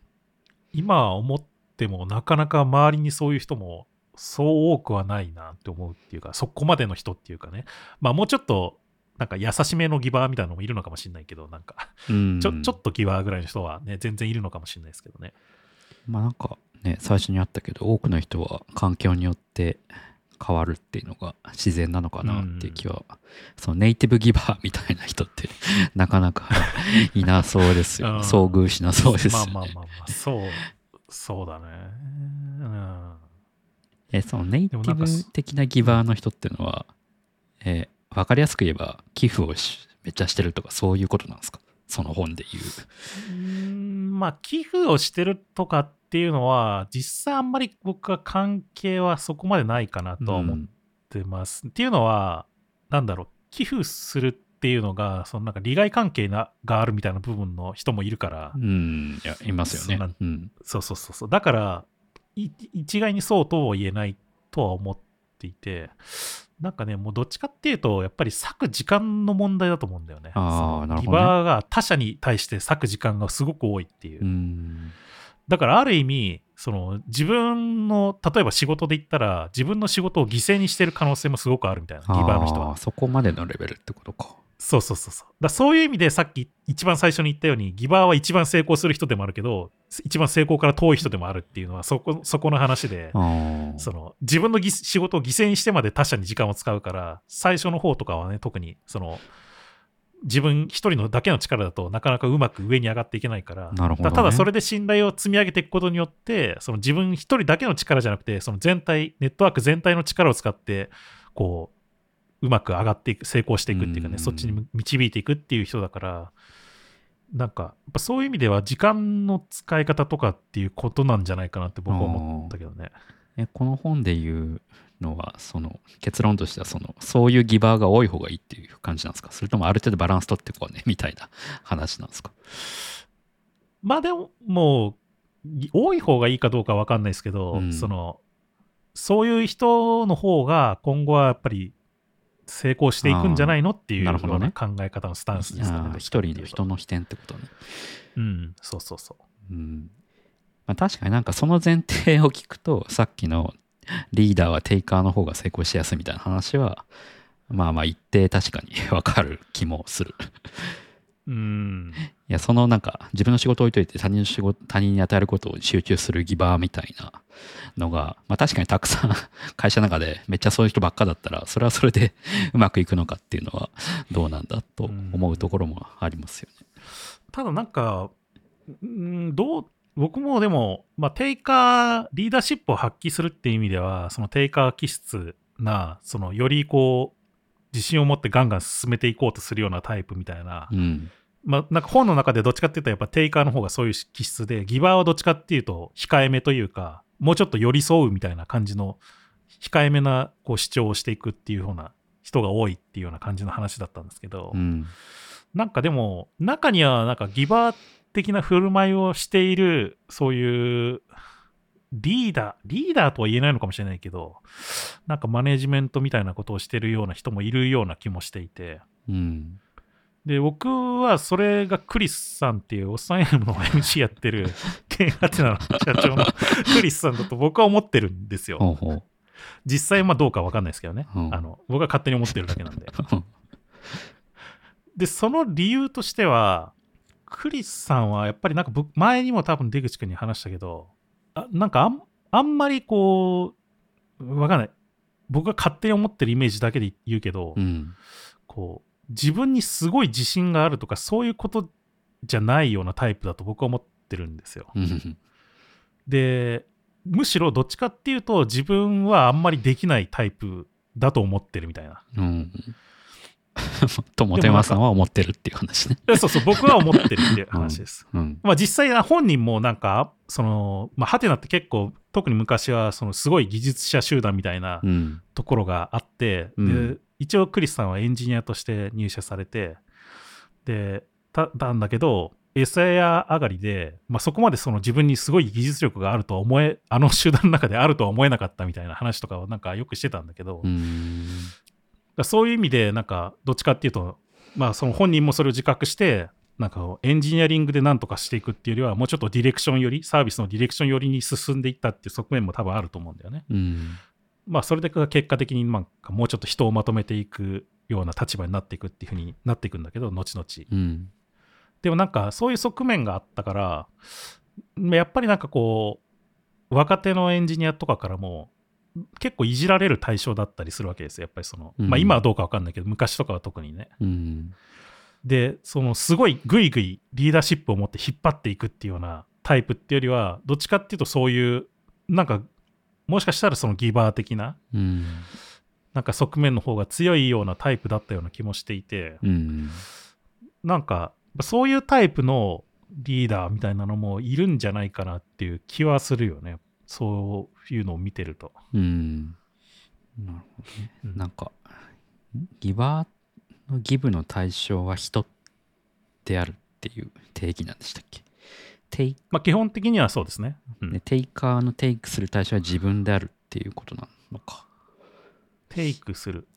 今思ってもなかなか周りにそういう人もそう多くはないなって思うっていうかそこまでの人っていうかね。まあもうちょっとなんか優しめのギバーみたいなのもいるのかもしれないけどなんか。うん。ちょちょっとギバーぐらいの人はね全然いるのかもしれないですけどね。まあなんかね最初にあったけど多くの人は環境によって変わるっていうのが自然なのかなっていう気は、そのネイティブギバーみたいな人って なかなかいなそうですよ、うん。遭遇しなそうです。よ、ね、まあまあまあまあ。そう。そうだね。うん。えそのネイティブ的なギバーの人っていうのは、えーわかりやすく言えば寄付をしめっちゃしてるとかそういうことなんですか？その本で言う。うーん。まあ寄付をしてるとかっていうのは実際あんまり僕は関係はそこまでないかなとは思ってます。っていうのはなんだろう寄付するっていうのがそのなんか利害関係ながあるみたいな部分の人もいるから、うん、うん、いやいますよそうなんねうんそうそうそうそうだからい一概にそうとは言えないとは思っていてなんかねもうどっちかっていうとやっぱり割く時間の問題だと思うんだよね。あーそのなるほどねギバーが他者に対して割く時間がすごく多いっていう。うんだからある意味その自分の例えば仕事で言ったら自分の仕事を犠牲にしてる可能性もすごくあるみたいなギバーの人は。そこまでのレベルってことか。そうそうそう。そうだそういう意味でさっき一番最初に言ったようにギバーは一番成功する人でもあるけど一番成功から遠い人でもあるっていうのはそこそこの話でその自分のぎ仕事を犠牲にしてまで他者に時間を使うから最初の方とかはね特にその自分一人のだけの力だとなかなかうまく上に上がっていけないから。なるほどね。だただそれで信頼を積み上げていくことによってその自分一人だけの力じゃなくてその全体ネットワーク全体の力を使ってこううまく上がっていく成功していくっていうかねうん。そっちに導いていくっていう人だからなんかやっぱそういう意味では時間の使い方とかっていうことなんじゃないかなって僕は思ったけどね。えこの本で言うのはその結論としてはそのそういうギバーが多い方がいいっていう感じなんですか？それともある程度バランス取ってこうねみたいな話なんですか？まあでも、もう、い多い方がいいかどうかわかんないですけど、うん。その、そういう人の方が今後はやっぱり成功していくんじゃないのっていうような考え方のスタンスですかね。一人の人の視点ってことね。うん、そうそうそう。うん。まあ、確かになんかその前提を聞くとさっきのリーダーはテイカーの方が成功しやすいみたいな話はまあまあ一定確かにわかる気もする。うん、いやそのなんか自分の仕事を置いといて他人の仕事他人に与えることを集中するギバーみたいなのが、まあ、確かにたくさん 会社の中でめっちゃそういう人ばっかだったらそれはそれで うまくいくのかっていうのはどうなんだと思うところもありますよね。ただなんか、うん、どう、僕もでも、まあ、テイカー、リーダーシップを発揮するっていう意味では、そのテイカー気質な、そのよりこう、自信を持ってガンガン進めていこうとするようなタイプみたいな、うん。まあ、なんか本の中でどっちかっていうとやっぱテイカーの方がそういう気質でギバーはどっちかっていうと控えめというかもうちょっと寄り添うみたいな感じの控えめなこう主張をしていくっていうような人が多いっていうような感じの話だったんですけど、うん。なんかでも中にはなんかギバー的な振る舞いをしているそういうリーダーリーダーとは言えないのかもしれないけどなんかマネジメントみたいなことをしてるような人もいるような気もしていて。うんで、僕はそれがクリスさんっていうおっさん M の MC やってる、ケンハテナの社長のクリスさんだと僕は思ってるんですよ。ほうほう実際まあどうかわかんないですけどね。うんあの僕は勝手に思ってるだけなんで。で、その理由としては、クリスさんはやっぱりなんか僕、前にも多分出口君に話したけど、あなんかあんあんまりこう、わかんない。僕が勝手に思ってるイメージだけで言うけど、うんこう自分にすごい自信があるとかそういうことじゃないようなタイプだと僕は思ってるんですよ。うんでむしろどっちかっていうと自分はあんまりできないタイプだと思ってるみたいな。うん。ともてまさんは思ってるっていう話ね。えそうそう僕は思ってるっていう話です。うん。まあ実際本人もなんかそのまあハテナって結構特に昔はそのすごい技術者集団みたいなうん。ところがあって、うんで一応クリスさんはエンジニアとして入社されてでたたんだけど、餌や上がりで、まあ、そこまでその自分にすごい技術力があるとは思え、あの集団の中であるとは思えなかったみたいな話とかをなんかよくしてたんだけど、だそういう意味で、なんか、どっちかっていうと、まあ、その本人もそれを自覚して、なんか、エンジニアリングでなんとかしていくっていうよりは、もうちょっとディレクションより、サービスのディレクション寄りに進んでいったっていう側面も多分あると思うんだよね。うんまあ、それで結果的に、まあ、もうちょっと人をまとめていくような立場になっていくっていうふうになっていくんだけど、後々。うんでもなんか、そういう側面があったから、やっぱりなんかこう、若手のエンジニアとかからも、結構いじられる対象だったりするわけですよ。やっぱりその、うんまあ今はどうかわかんないけど、昔とかは特にね。うんで、そのすごいぐいぐいリーダーシップを持って引っ張っていくっていうようなタイプっていうよりは、どっちかっていうとそういう、なんか、もしかしたらそのギバー的な、うんなんか側面の方が強いようなタイプだったような気もしていて、うんなんか、そういうタイプのリーダーみたいなのもいるんじゃないかなっていう気はするよね。そういうのを見てると。うん。なるほどね。うん。なんかギバーのギブの対象は人であるっていう定義なんでしたっけ？テイまあ基本的にはそうですね。うん。ねテイカーのテイクする対象は自分であるっていうことなのか。テイクする。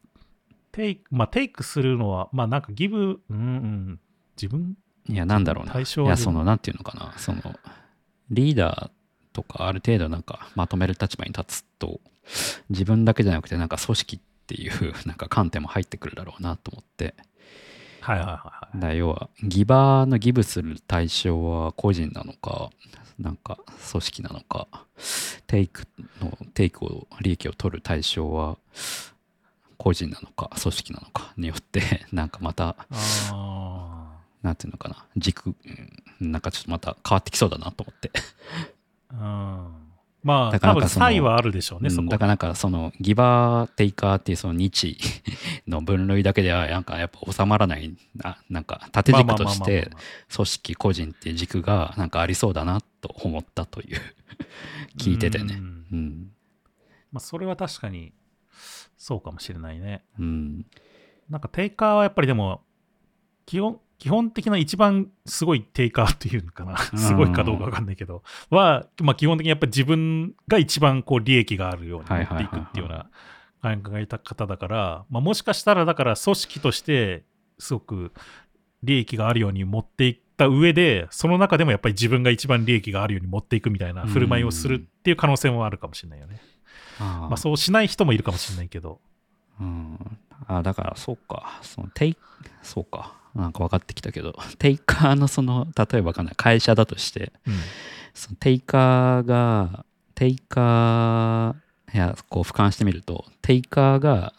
テイク、まあテイクするのは、まあなんかギブ、うんうん、自分いやなんだろうな。対象はいやそのなんていうのかな。そのリーダーとかある程度なんかまとめる立場に立つと自分だけじゃなくてなんか組織っていうなんか観点も入ってくるだろうなと思ってはいはいはいはい。だ要はギバーのギブする対象は個人なのかなんか組織なのかテイクのテイクを利益を取る対象は個人なのか組織なのかによって なんかまたあなんていうのかな軸うんなんかちょっとまた変わってきそうだなと思ってあ。うん。まあ、だからなんかその差異はあるでしょうね、そこうんだからなんかそのギバーテイカーっていうその日の分類だけではなんかやっぱ収まらないななんか縦軸として組織個人っていう軸がなんかありそうだなと思ったという聞いててね。うん。うん。まあ、それは確かにそうかもしれないね。うん。なんかテイカーはやっぱりでも、基本、基本的な一番すごいテイカーっていうのかな。うん。すごいかどうかわかんないけど、は、まあ基本的にやっぱり自分が一番こう利益があるように持っていくっていうような考え方だから、まあもしかしたらだから組織としてすごく利益があるように持っていった上で、その中でもやっぱり自分が一番利益があるように持っていくみたいな振る舞いをするっていう可能性もあるかもしれないよね。あまあそうしない人もいるかもしれないけど。うん。あだからそうか。そのテイそうかなんか分かってきたけど テイカーのその例えばわかんない会社だとしてうん。そのテイカーがテイカーいやこう俯瞰してみるとテイカーが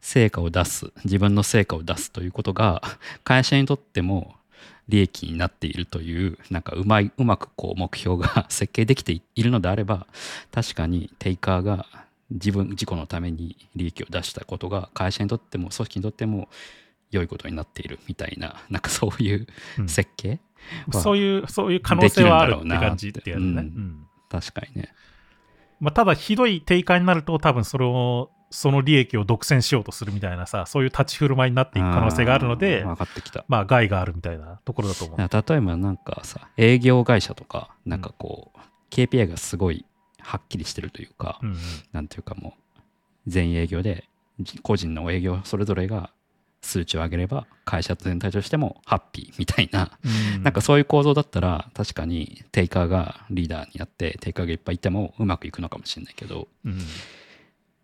成果を出す自分の成果を出すということが会社にとっても利益になっているというなんかうまいうまくこう目標が 設計できているのであれば確かにテイカーが自分自己のために利益を出したことが会社にとっても組織にとっても良いことになっているみたいななんかそういううん。設計、はそういう、そういう可能性はあるって感じってやつね。うん。うん。確かにね。まあ、ただ、ひどい定価になると、多分それを、その利益を独占しようとするみたいなさ、そういう立ち振る舞いになっていく可能性があるのでうん、分かってきた。まあ、害があるみたいなところだと思う。例えばなんかさ営業会社とかなんかこう、KPI がすごいはっきりしてるというか、うんうん。なんていうかもう全営業でじ個人の営業それぞれが数値を上げれば会社全体としてもハッピーみたいな、うん。なんかそういう構造だったら確かにテイカーがリーダーになってテイカーがいっぱいいてもうまくいくのかもしれないけど。うん。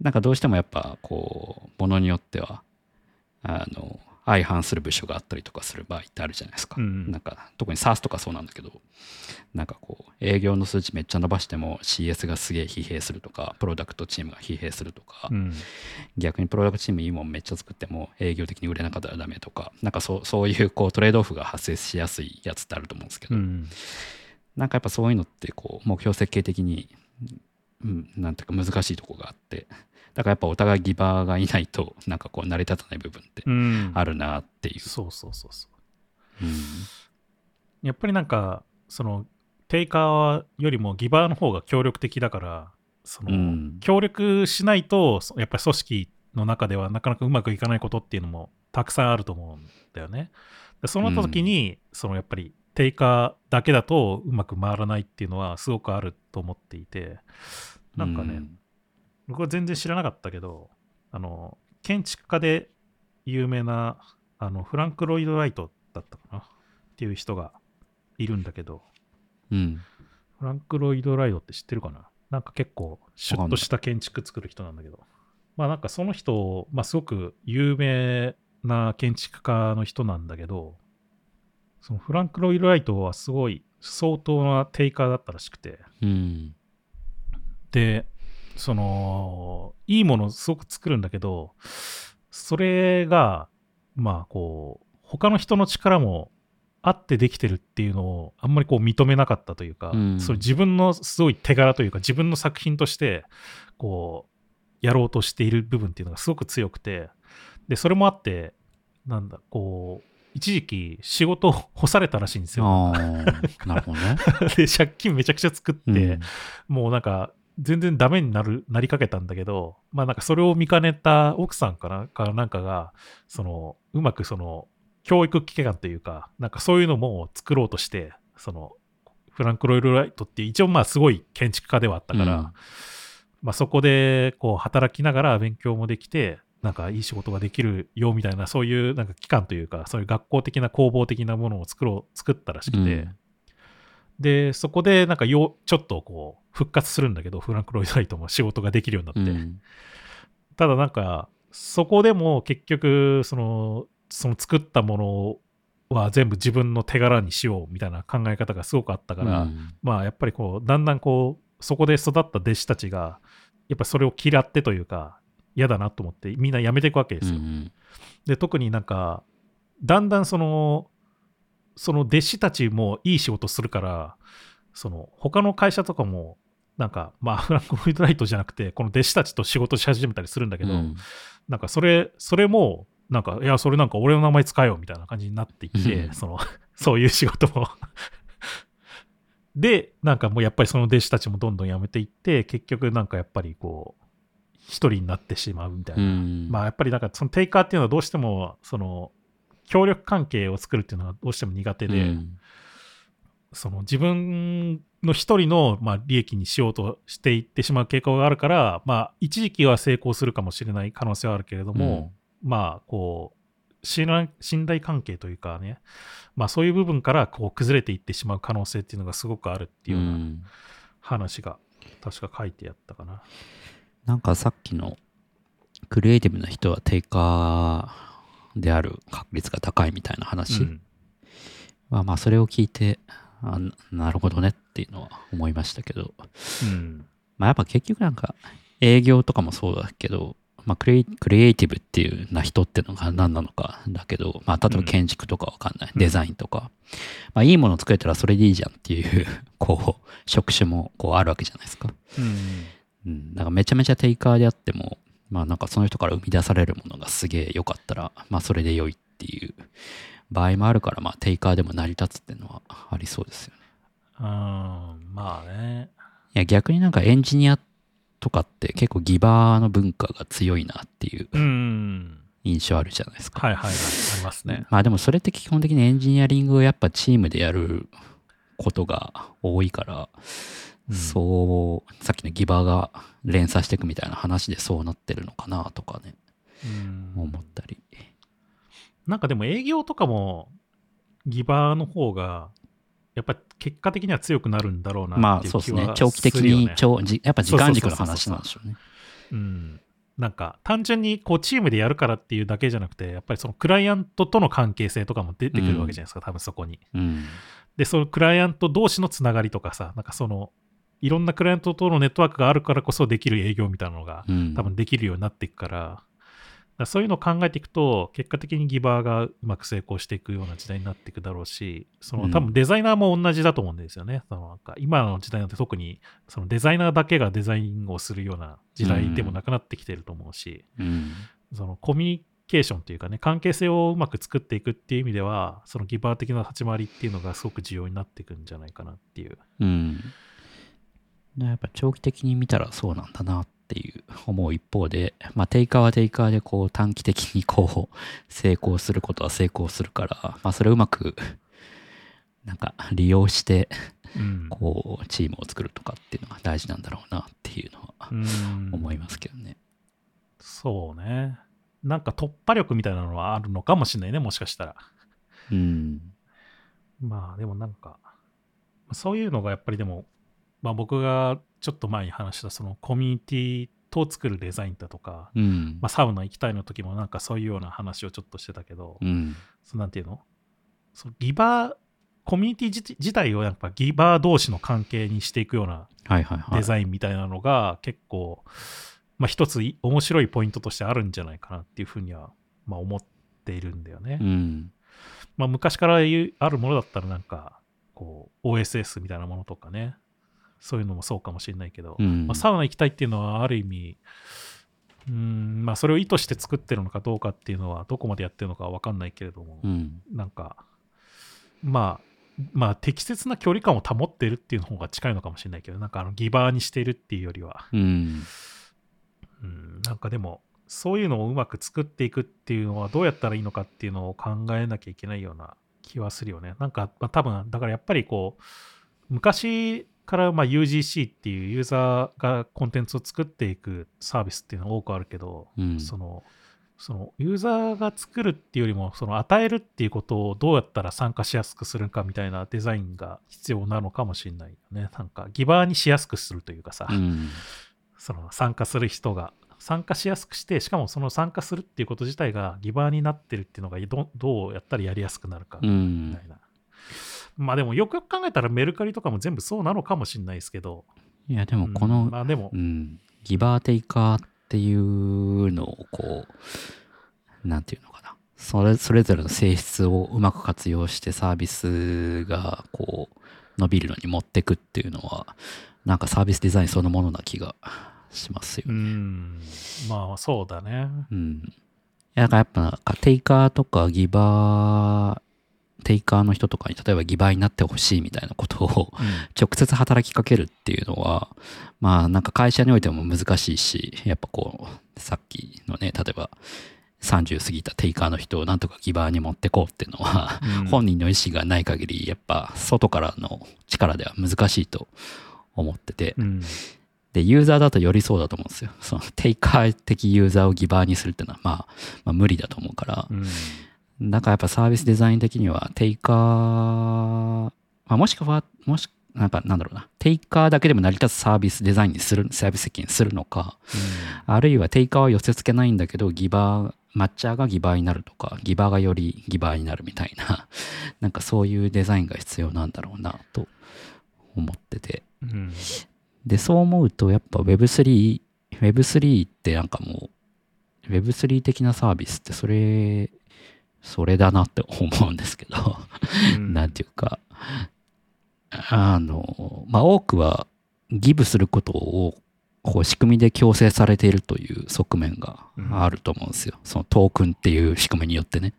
なんかどうしてもやっぱこうものによってはあの相反する部署があったりとかする場合ってあるじゃないですか。うんなんか特に SARS とかそうなんだけどなんかこう営業の数値めっちゃ伸ばしても CS がすげえ疲弊するとかプロダクトチームが疲弊するとか、うん。逆にプロダクトチームいいもんめっちゃ作っても営業的に売れなかったらダメとかなんかそうそういうこうトレードオフが発生しやすいやつってあると思うんですけど、うん。なんかやっぱそういうのってこう目標設計的に、うん、なんていうか難しいとこがあってだからやっぱお互いギバーがいないと なんかこう成り立たない部分ってうんあるなっていう。そうそうそうそう。うんやっぱりなんか、その、テイカーよりもギバーの方が協力的だから、その、うん協力しないと、そやっぱり組織の中ではなかなかうまくいかないことっていうのもたくさんあると思うんだよね。でその時に、そのやっぱり定価だけだとうまく回らないっていうのはすごくあると思っていて、なんかね、うん僕は全然知らなかったけど、あの、建築家で有名な、あの、フランク・ロイド・ライトだったかな？っていう人がいるんだけど、うん。フランク・ロイド・ライドって知ってるかな？なんか結構シュッとした建築作る人なんだけど。まあなんかその人、まあすごく有名な建築家の人なんだけど、そのフランク・ロイド・ライトはすごい相当な定価だったらしくて、うん。で、その、いいものをすごく作るんだけど、それが、まあこう、他の人の力もあってできてるっていうのをあんまりこう認めなかったというか、うんそれ自分のすごい手柄というか自分の作品としてこうやろうとしている部分っていうのがすごく強くてでそれもあってなんだこう一時期仕事を干されたらしいんですよ。なるほどね。で借金めちゃくちゃ作って、うんもうなんか全然ダメになるなりかけたんだけどまあなんかそれを見かねた奥さんかなかなんかがそのうまくその教育機関というかなんかそういうのも作ろうとしてそのフランク・ロイド・ライトって一応まあすごい建築家ではあったから、うん。まあそこでこう働きながら勉強もできてなんかいい仕事ができるよみたいなそういうなんか機関というかそういう学校的な工房的なものを作ろう作ったらしくて、うんで、そこでなんかよちょっとこう復活するんだけど、フランク・ロイド・ライトも仕事ができるようになって。うんただなんか、そこでも結局、その、その作ったものは全部自分の手柄にしようみたいな考え方がすごくあったから、うんまあやっぱりこう、だんだんこう、そこで育った弟子たちが、やっぱりそれを嫌ってというか、嫌だなと思ってみんな辞めていくわけですよ。うんで、特になんか、だんだんその、その弟子たちもいい仕事するから、その、他の会社とかも、なんか、まあ、フランク・ロイド・ライトじゃなくて、この弟子たちと仕事し始めたりするんだけど、うんなんか、それ、それも、なんか、いや、それなんか俺の名前使えよ、みたいな感じになっていって、うんその、そういう仕事も。で、なんかもうやっぱりその弟子たちもどんどん辞めていって、結局なんかやっぱりこう、一人になってしまうみたいな。うんまあやっぱりなんかそのテイカーっていうのはどうしてもその協力関係を作るっていうのはどうしても苦手で、うん。その自分の一人のまあ利益にしようとしていってしまう傾向があるから、まあ一時期は成功するかもしれない可能性はあるけれども、まあこう信頼信頼関係というかね、まあそういう部分からこう崩れていってしまう可能性っていうのがすごくあるっていうよううなん。話が確か書いてあったかな。なんかさっきのクリエイティブな人は低下である確率が高いみたいな話。うん。は、まあそれを聞いてあななるほどねっていうのは思いましたけど、うん。まあやっぱ結局なんか営業とかもそうだけど、まあクリエイクリエイティブっていうな人っていうのが何なのかだけど、まあ例えば建築とかわかんない、うん。デザインとか、まあいいもの作れたらそれでいいじゃんっていう、こう、職種もこうあるわけじゃないですか。うん。うん、なんかめちゃめちゃテイカーであっても、まあなんかその人から生み出されるものがすげえ良かったら、まあそれで良いっていう場合もあるから、まあテイカーでも成り立つっていうのはありそうですよね。うんまあね。いや逆になんかエンジニアとかって結構ギバーの文化が強いなっていううん。印象あるじゃないですか。はいはいはい。ありますね。まあでもそれって基本的にエンジニアリングをやっぱチームでやることが多いから、うんそう、さっきのギバーが連鎖していくみたいな話でそうなってるのかなとかね、うん思ったり。なんかでも営業とかもギバーの方がやっぱ結果的には強くなるんだろうなまあっていうそうですね。長期的に長、じやっぱ時間軸の話なんでしょうね。うん。なんか単純にこうチームでやるからっていうだけじゃなくてやっぱりそのクライアントとの関係性とかも出てくるわけじゃないですか、多分そこに。うん。でそのクライアント同士のつながりとかさなんかそのいろんなクライアントとのネットワークがあるからこそできる営業みたいなのがうん。多分できるようになっていくから,、だからそういうのを考えていくと結果的にギバーがうまく成功していくような時代になっていくだろうしそのうん多分デザイナーも同じだと思うんですよね、そのなんか今の時代なんて特にそのデザイナーだけがデザインをするような時代でもなくなってきてると思うし、うん。そのコミュニケーションというかね関係性をうまく作っていくっていう意味ではそのギバー的な立ち回りっていうのがすごく重要になっていくんじゃないかなっていう。うん。でやっぱ長期的に見たらそうなんだなっっていう 思う一方で、まあ、テイカーはテイカーでこう短期的にこう 成功することは成功するから、まあ、それをうまく なんか利用してうんこうチームを作るとかっていうのが大事なんだろうなっていうのはうん思いますけどね。そうね。なんか突破力みたいなのはあるのかもしれないね、もしかしたら。うん。まあでもなんか、そういうのがやっぱりでも、まあ僕がちょっと前に話したそのコミュニティと作るデザインだとか、うん。まあサウナ行きたいの時もなんかそういうような話をちょっとしてたけど、うん。そのなんていうの？そのギバー、コミュニティ自自体をやっぱギバー同士の関係にしていくような。デザインみたいなのが結構、まあ一つい面白いポイントとしてあるんじゃないかなっていうふうには、まあ思っているんだよね。うん。まあ昔からあるものだったらなんか、こう OSS みたいなものとかね、そういうのもそうかもしれないけど、うん。まあ、サウナ行きたいっていうのはある意味、うーん、まあそれを意図して作ってるのかどうかっていうのはどこまでやってるのかわかんないけれども、うん。なんか、まあ、まあ適切な距離感を保っているっていう方が近いのかもしれないけど、なんかあのギバーにしているっていうよりは、うん。うん、なんかでも、そういうのをうまく作っていくっていうのはどうやったらいいのかっていうのを考えなきゃいけないような気はするよね。なんか、まあ、多分、だからやっぱりこう、昔からまあ UGC っていうユーザーがコンテンツを作っていくサービスっていうのは多くあるけど、うん。その、そのユーザーが作るっていうよりも、その与えるっていうことをどうやったら参加しやすくするかみたいなデザインが必要なのかもしれないよね。なんかギバーにしやすくするというかさ、うん。その参加する人が参加しやすくして、しかもその参加するっていうこと自体がギバーになってるっていうのがどどうやったらやりやすくなるかうみんた。いな。まあでもよくよく考えたらメルカリとかも全部そうなのかもしれないですけど、いや、でもこうんの、まあでもう、ん、ギバーテイカーっていうのをこう、なんていうのかな。それそれぞれの性質をうまく活用してサービスがこう伸びるのに持ってくっていうのは、なんかサービスデザインそのものな気がしますようね。ん、まあそうだね。うん。だからやっぱなんかテイカーとかギバー、テイカーの人とかに例えばギバーになってほしいみたいなことをうん。直接働きかけるっていうのは、まあなんか会社においても難しいし、やっぱこう、さっきのね、例えば30過ぎたテイカーの人をなんとかギバーに持ってこうっていうのは、うん。本人の意思がない限り、やっぱ外からの力では難しいと思ってて、うん。で、ユーザーだとよりそうだと思うんですよ。そのテイカー的ユーザーをギバーにするっていうのは、まあ、まあ無理だと思うから。う、んだからやっぱサービスデザイン的にはテイカー、まあ、もしくは、もし、なんかなんだろうな、テイカーだけでも成り立つサービスデザインにする、サービス設計にするのか、あるいはテイカーは寄せ付けないんだけど、ギバー、マッチャーがギバーになるとか、ギバーがよりギバーになるみたいな、なんかそういうデザインが必要なんだろうなと思ってて。うん。で、そう思うと、やっぱ Web3、Web3 ってなんかもう、Web3 的なサービスってそれ、それだなって思うんですけど、うん。なんていうか、あの、まあ、多くはギブすることをこう仕組みで強制されているという側面があると思うんですよ。そのトークンっていう仕組みによってね。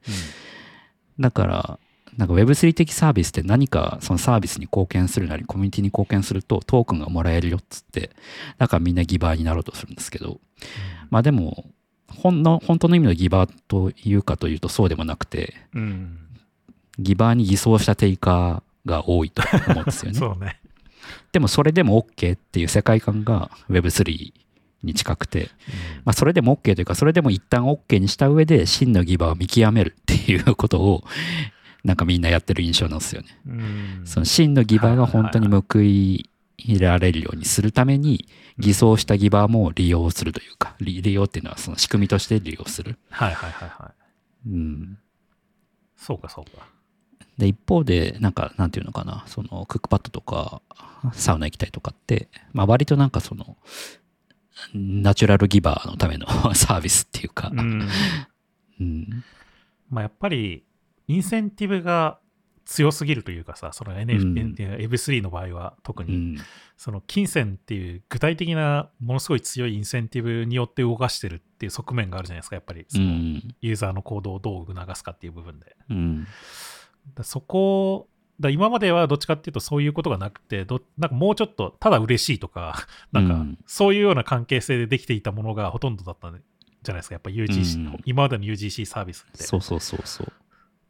だから、なんか Web3 的サービスって何かそのサービスに貢献するなりコミュニティに貢献するとトークンがもらえるよっつって、だからみんなギバーになろうとするんですけど、まあでも、本の本当の意味のギバーというかというとそうでもなくて、うんギバーに偽装したテイカーが多いと思うんですよね。そうね。でもそれでも OK っていう世界観が Web3 に近くて、まあそれでも OK というか、それでも一旦 OK にした上で真のギバーを見極めるっていうことを、なんかみんなやってる印象なんですよね。うんその真のギバーが本当に報いられるようにするために、偽装したギバーも利用するというか、利利用っていうのはその仕組みとして利用する。はいはいはいはい。うん。そうかそうか。で、一方で、なんか、なんていうのかな、その、クックパッドとか、サウナ行きたいとかって、まあ、割となんかその、ナチュラルギバーのための サービスっていうか、うんうん、まあやっぱり、インセンティブが強すぎるというかさ、その NF、うん。Web3 の場合は特に、うん、その金銭っていう具体的なものすごい強いインセンティブによって動かしてるっていう側面があるじゃないですか、やっぱり。うそのん、ユーザーの行動をどう促すかっていう部分で。うん、だそこだ今まではどっちかっていうとそういうことがなくてどなんかもうちょっとただ嬉しいとか なんかうん。そういうような関係性でできていたものがほとんどだったんじゃないですかやっぱ UGC、うん。今までの UGC サービスって。そうそうそうそう。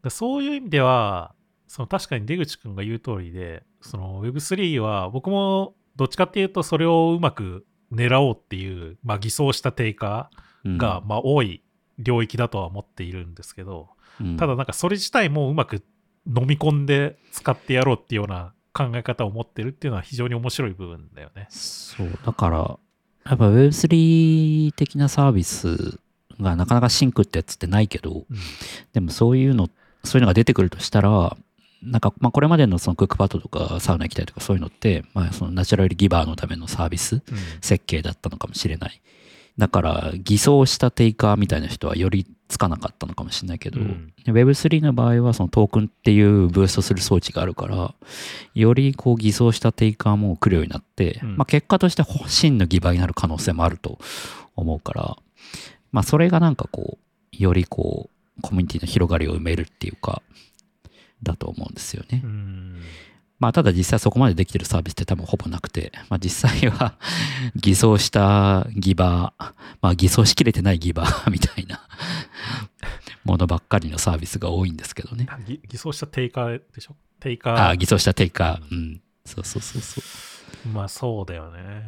だそういう意味ではその確かに出口君が言う通りでその Web3 は僕もどっちかっていうとそれをうまく狙おうっていう、まあ、偽装した定価うん。が、まあ、多い領域だとは思っているんですけど、うん。ただなんかそれ自体もうまく飲み込んで使ってやろうっていうような考え方を持ってるっていうのは非常に面白い部分だよね。そう、だから、やっぱ Web3 的なサービスがなかなかシンクってやつってないけど、うん。でもそういうの、そういうのが出てくるとしたら、なんか、まあ、これまでのそのクックパッドとかサウナ行きたいとかそういうのって、まあ、そのナチュラルギバーのためのサービスうん。設計だったのかもしれない。だから、偽装したテイカーみたいな人はよりつかなかったのかもしれないけど、うん。Web3 の場合はそのトークンっていうブーストする装置があるから、よりこう偽装したテイカーも来るようになって、うん。まあ結果として真のギバーになる可能性もあると思うから、まあそれがなんかこう、よりこう、コミュニティの広がりを埋めるっていうか、だと思うんですよね。うんまあただ実際そこまでできてるサービスって多分ほぼなくて、まあ実際は 偽装したギバー、まあ偽装しきれてないギバー みたいなものばっかりのサービスが多いんですけどね。あ偽偽装した定価でしょ？定価ああ、偽装したテイカー。うん。そうそうそうそう。まあそうだよね。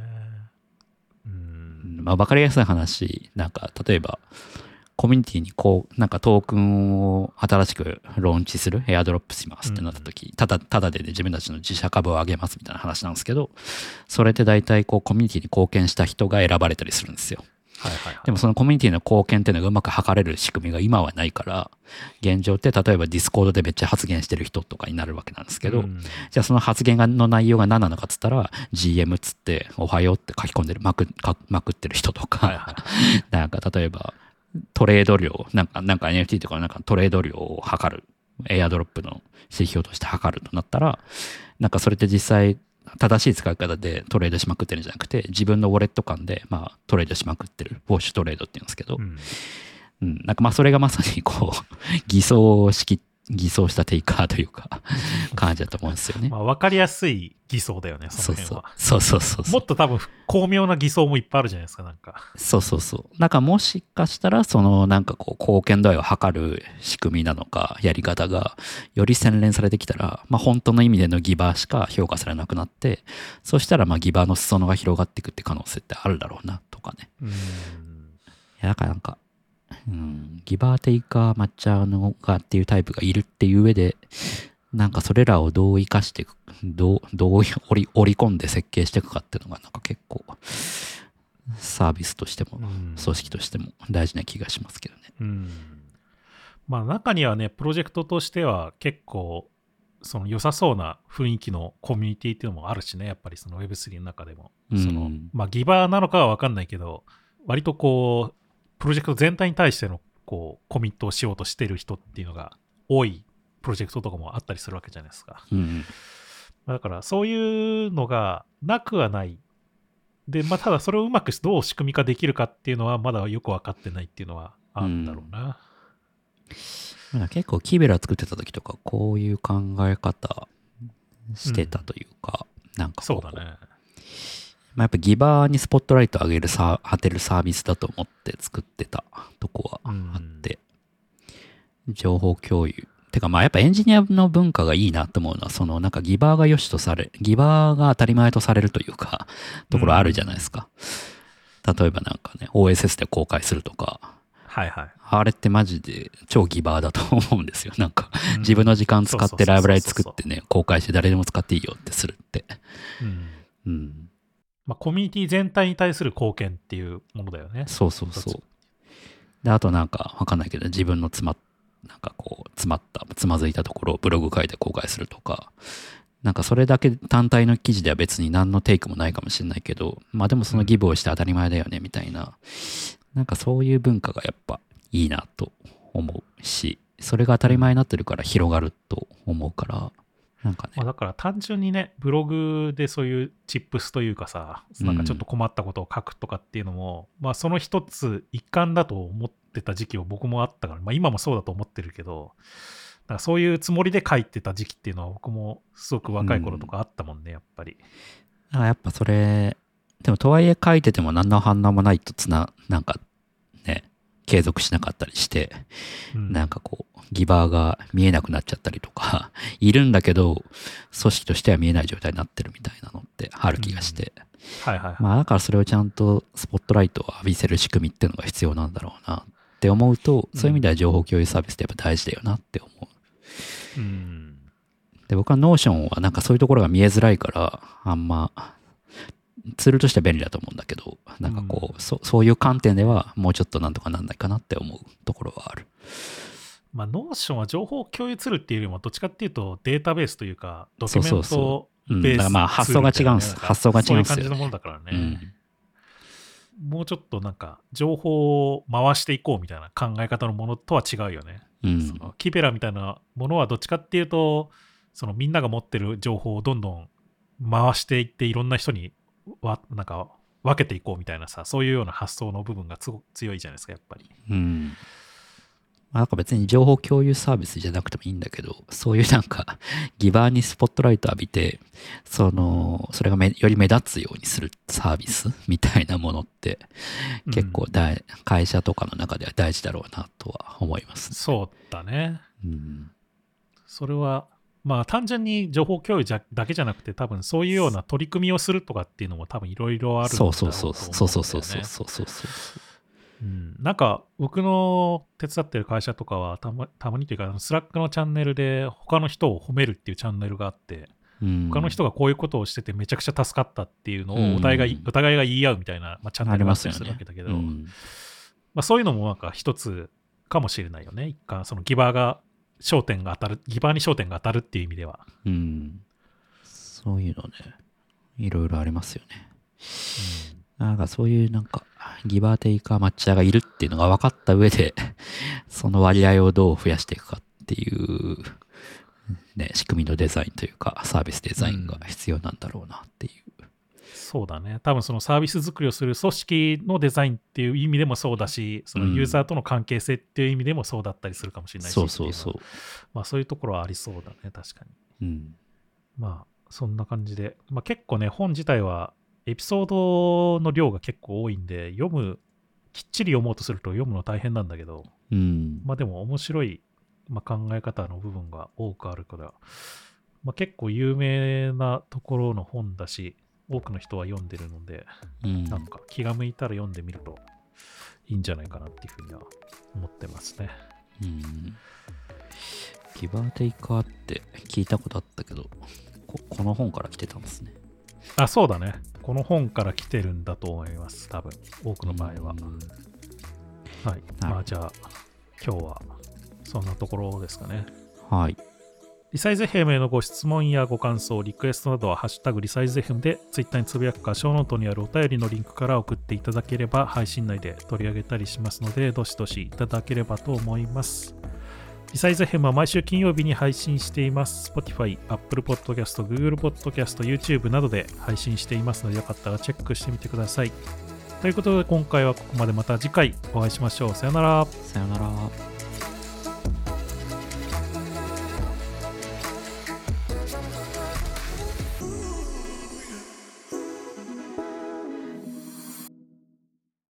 うん。まあ分かりやすい話、なんか例えば、コミュニティにこう、なんかトークンを新しくローンチする、エアドロップしますってなった時、ただ、ただで、ね、自分たちの自社株を上げますみたいな話なんですけど、それって大体こうコミュニティに貢献した人が選ばれたりするんですよ。はいはいはい。でもそのコミュニティの貢献っていうのがうまく測れる仕組みが今はないから、現状って例えば Discord でめっちゃ発言してる人とかになるわけなんですけど、うんじゃあその発言がの内容が何なのかっつったら、GM っつって、おはようって書き込んでる、まく、かまくってる人とか、はいはい。なんか例えば、トレード量、なんか、なんか NFT とかなんかトレード量を測る、エアドロップの指標として測るとなったら、なんかそれって実際、正しい使い方でトレードしまくってるんじゃなくて、自分のウォレット間で、まあ、トレードしまくってる、ウォッシュトレードって言うんですけど、うん。うん、なんかまあそれがまさにこう、偽装式、偽装したテイカーというか、感じだと思うんですよねま。あ分かりやすい偽装だよね、そそうそうの辺は。。そうそうそうそうもっ。と多分巧妙な偽装もいっぱいあるじゃないですか、なんか。そうそうそう。なんかもしかしたら、そのなんかこう、貢献度合いを測る仕組みなのか、やり方が、より洗練されてきたら、まあ本当の意味でのギバーしか評価されなくなって、そしたらまあギバーの裾野が広がっていくって可能性ってあるだろうな、とかね。うん。いや、だからなんか、うん、ギバーテイカー抹茶のがっていうタイプがいるっていう上で、なんかそれらをどう活かしていく、どう、どう織り織り込んで設計していくかっていうのがなんか結構、サービスとしても、うん組織としても大事な気がしますけどね。うん。まあ中にはね、プロジェクトとしては結構、その良さそうな雰囲気のコミュニティっていうのもあるしね、やっぱりその Web3 の中でも。うんそのまあギバーなのかは分かんないけど、割とこう、プロジェクト全体に対してのこうコミットをしようとしてる人っていうのが多いプロジェクトとかもあったりするわけじゃないですか。うん。だからそういうのがなくはない。で、まあ、ただそれをうまくどう仕組み化できるかっていうのはまだよく分かってないっていうのはあるんだろうな。まあ結構キーベラ作ってた時とか、こういう考え方してたというか、なんかこそうだね。まあ、やっぱギバーにスポットライトを上げるさ、当てるサービスだと思って作ってたとこはあって、情報共有。てかまあやっぱエンジニアの文化がいいなと思うのは、そのなんかギバーが良しとされ、ギバーが当たり前とされるというか、ところあるじゃないですか。例えばなんかね、OSS で公開するとか、はいはい。あれってマジで超ギバーだと思うんですよ。なんかうん自分の時間使ってライブラリ作ってね、公開して誰でも使っていいよってするって。うんうん。まあ、コミュニティ全体に対する貢献っていうものだよね。そうそうそう。で、あとなんかわかんないけど、自分の詰まっ、なんかこう、詰まった、つまずいたところをブログ書いて公開するとか、なんかそれだけ単体の記事では別に何のテイクもないかもしれないけど、まあでもそのギブをして当たり前だよね、みたいな、なんかそういう文化がやっぱいいなと思うし、それが当たり前になってるから広がると思うから、なんかね、まあ、だから単純にね、ブログでそういうチップスというかさ、なんかちょっと困ったことを書くとかっていうのも、まあその一つ一環だと思ってた時期は僕もあったから、まあ今もそうだと思ってるけど、からそういうつもりで書いてた時期っていうのは僕もすごく若い頃とかあったもんね、やっぱり。あやっぱそれ、でもとはいえ書いてても何の反応もないとつな、なんかね、継続しなかったりして、うんなんかこう、ギバーが見えなくなっちゃったりとか、いるんだけど、組織としては見えない状態になってるみたいなのってある気がして。はいはいはい。まあだからそれをちゃんとスポットライトを浴びせる仕組みっていうのが必要なんだろうなって思うと、そういう意味では情報共有サービスってやっぱ大事だよなって思う。うん。で、僕は Notion はなんかそういうところが見えづらいから、あんま、ツールとしては便利だと思うんだけど、なんかこう、そそういう観点ではもうちょっとなんとかなんないかなって思うところはある。まあ、 Notion は情報共有ツールっていうよりも、どっちかっていうとデータベースというか、ドキュメンそうそうトうんベースだからまあ発想が違うんすツールみたいなね発想が違うんすよねそういう感じのものだからね。うんもうちょっとなんか、情報を回していこうみたいな考え方のものとは違うよね。うんそ。の Kibela みたいなものはどっちかっていうと、そのみんなが持ってる情報をどんどん回していって、いろんな人にわなんか分けていこうみたいなさ、そういうような発想の部分が強いじゃないですか、やっぱり。うん。まあなんか別に情報共有サービスじゃなくてもいいんだけど、そういうなんか、ギバーにスポットライト浴びて、その、それがめより目立つようにするサービスみたいなものって、結構大、会社とかの中では大事だろうなとは思います。そうだね。うん。それは、まあ単純に情報共有じゃだけじゃなくて、多分そういうような取り組みをするとかっていうのも多分いろいろあるんだろそううそうそう。そうそうそうそううそうそうそう。うん、なんか僕の手伝ってる会社とかはたまたまにというか、 Slack のチャンネルで他の人を褒めるっていうチャンネルがあって、うん、他の人がこういうことをしててめちゃくちゃ助かったっていうのをお互いが,、お互いが言い合うみたいな、まあ、チャンネルがあったりするわけだけど、うんまあ、そういうのもなんか一つかもしれないよね。一回そのギバーが焦点が当たる、ギバーに焦点が当たるっていう意味では。うん。そういうのね、いろいろありますよね。なんかそういうなんか、ギバーテイカーマッチャーがいるっていうのが分かった上で、その割合をどう増やしていくかっていう、ね、仕組みのデザインというか、サービスデザインが必要なんだろうなっていう。そうだね。多分そのサービス作りをする組織のデザインっていう意味でもそうだし、そのユーザーとの関係性っていう意味でもそうだったりするかもしれないし。そうそうそうっていのは。まあそういうところはありそうだね、確かに。うん。まあそんな感じで。まあ結構ね、本自体はエピソードの量が結構多いんで、読む、きっちり読もうとすると読むの大変なんだけど、うん。まあでも面白い、まあ、考え方の部分が多くあるから、まあ、結構有名なところの本だし、多くの人は読んでるので、うんなんか気が向いたら読んでみるといいんじゃないかなっていうふうには思ってますね。うん。ギバーテイカーって聞いたことあったけど、ここの本から来てたんですね。あ、そうだね。この本から来てるんだと思います。多分、多くの場合は。うんはい。まあじゃあ、今日はそんなところですかね。はい。リサイズ FM へのご質問やご感想、リクエストなどは、ハッシュタグリサイズ FM で、ツイッターにつぶやくか、ショーノートにあるお便りのリンクから送っていただければ、配信内で取り上げたりしますので、どしどしいただければと思います。リサイズ FM は毎週金曜日に配信しています。Spotify、Apple Podcast、Google Podcast、YouTube などで配信していますので、よかったらチェックしてみてください。ということで、今回はここまでまた次回お会いしましょう。さよなら。さよなら。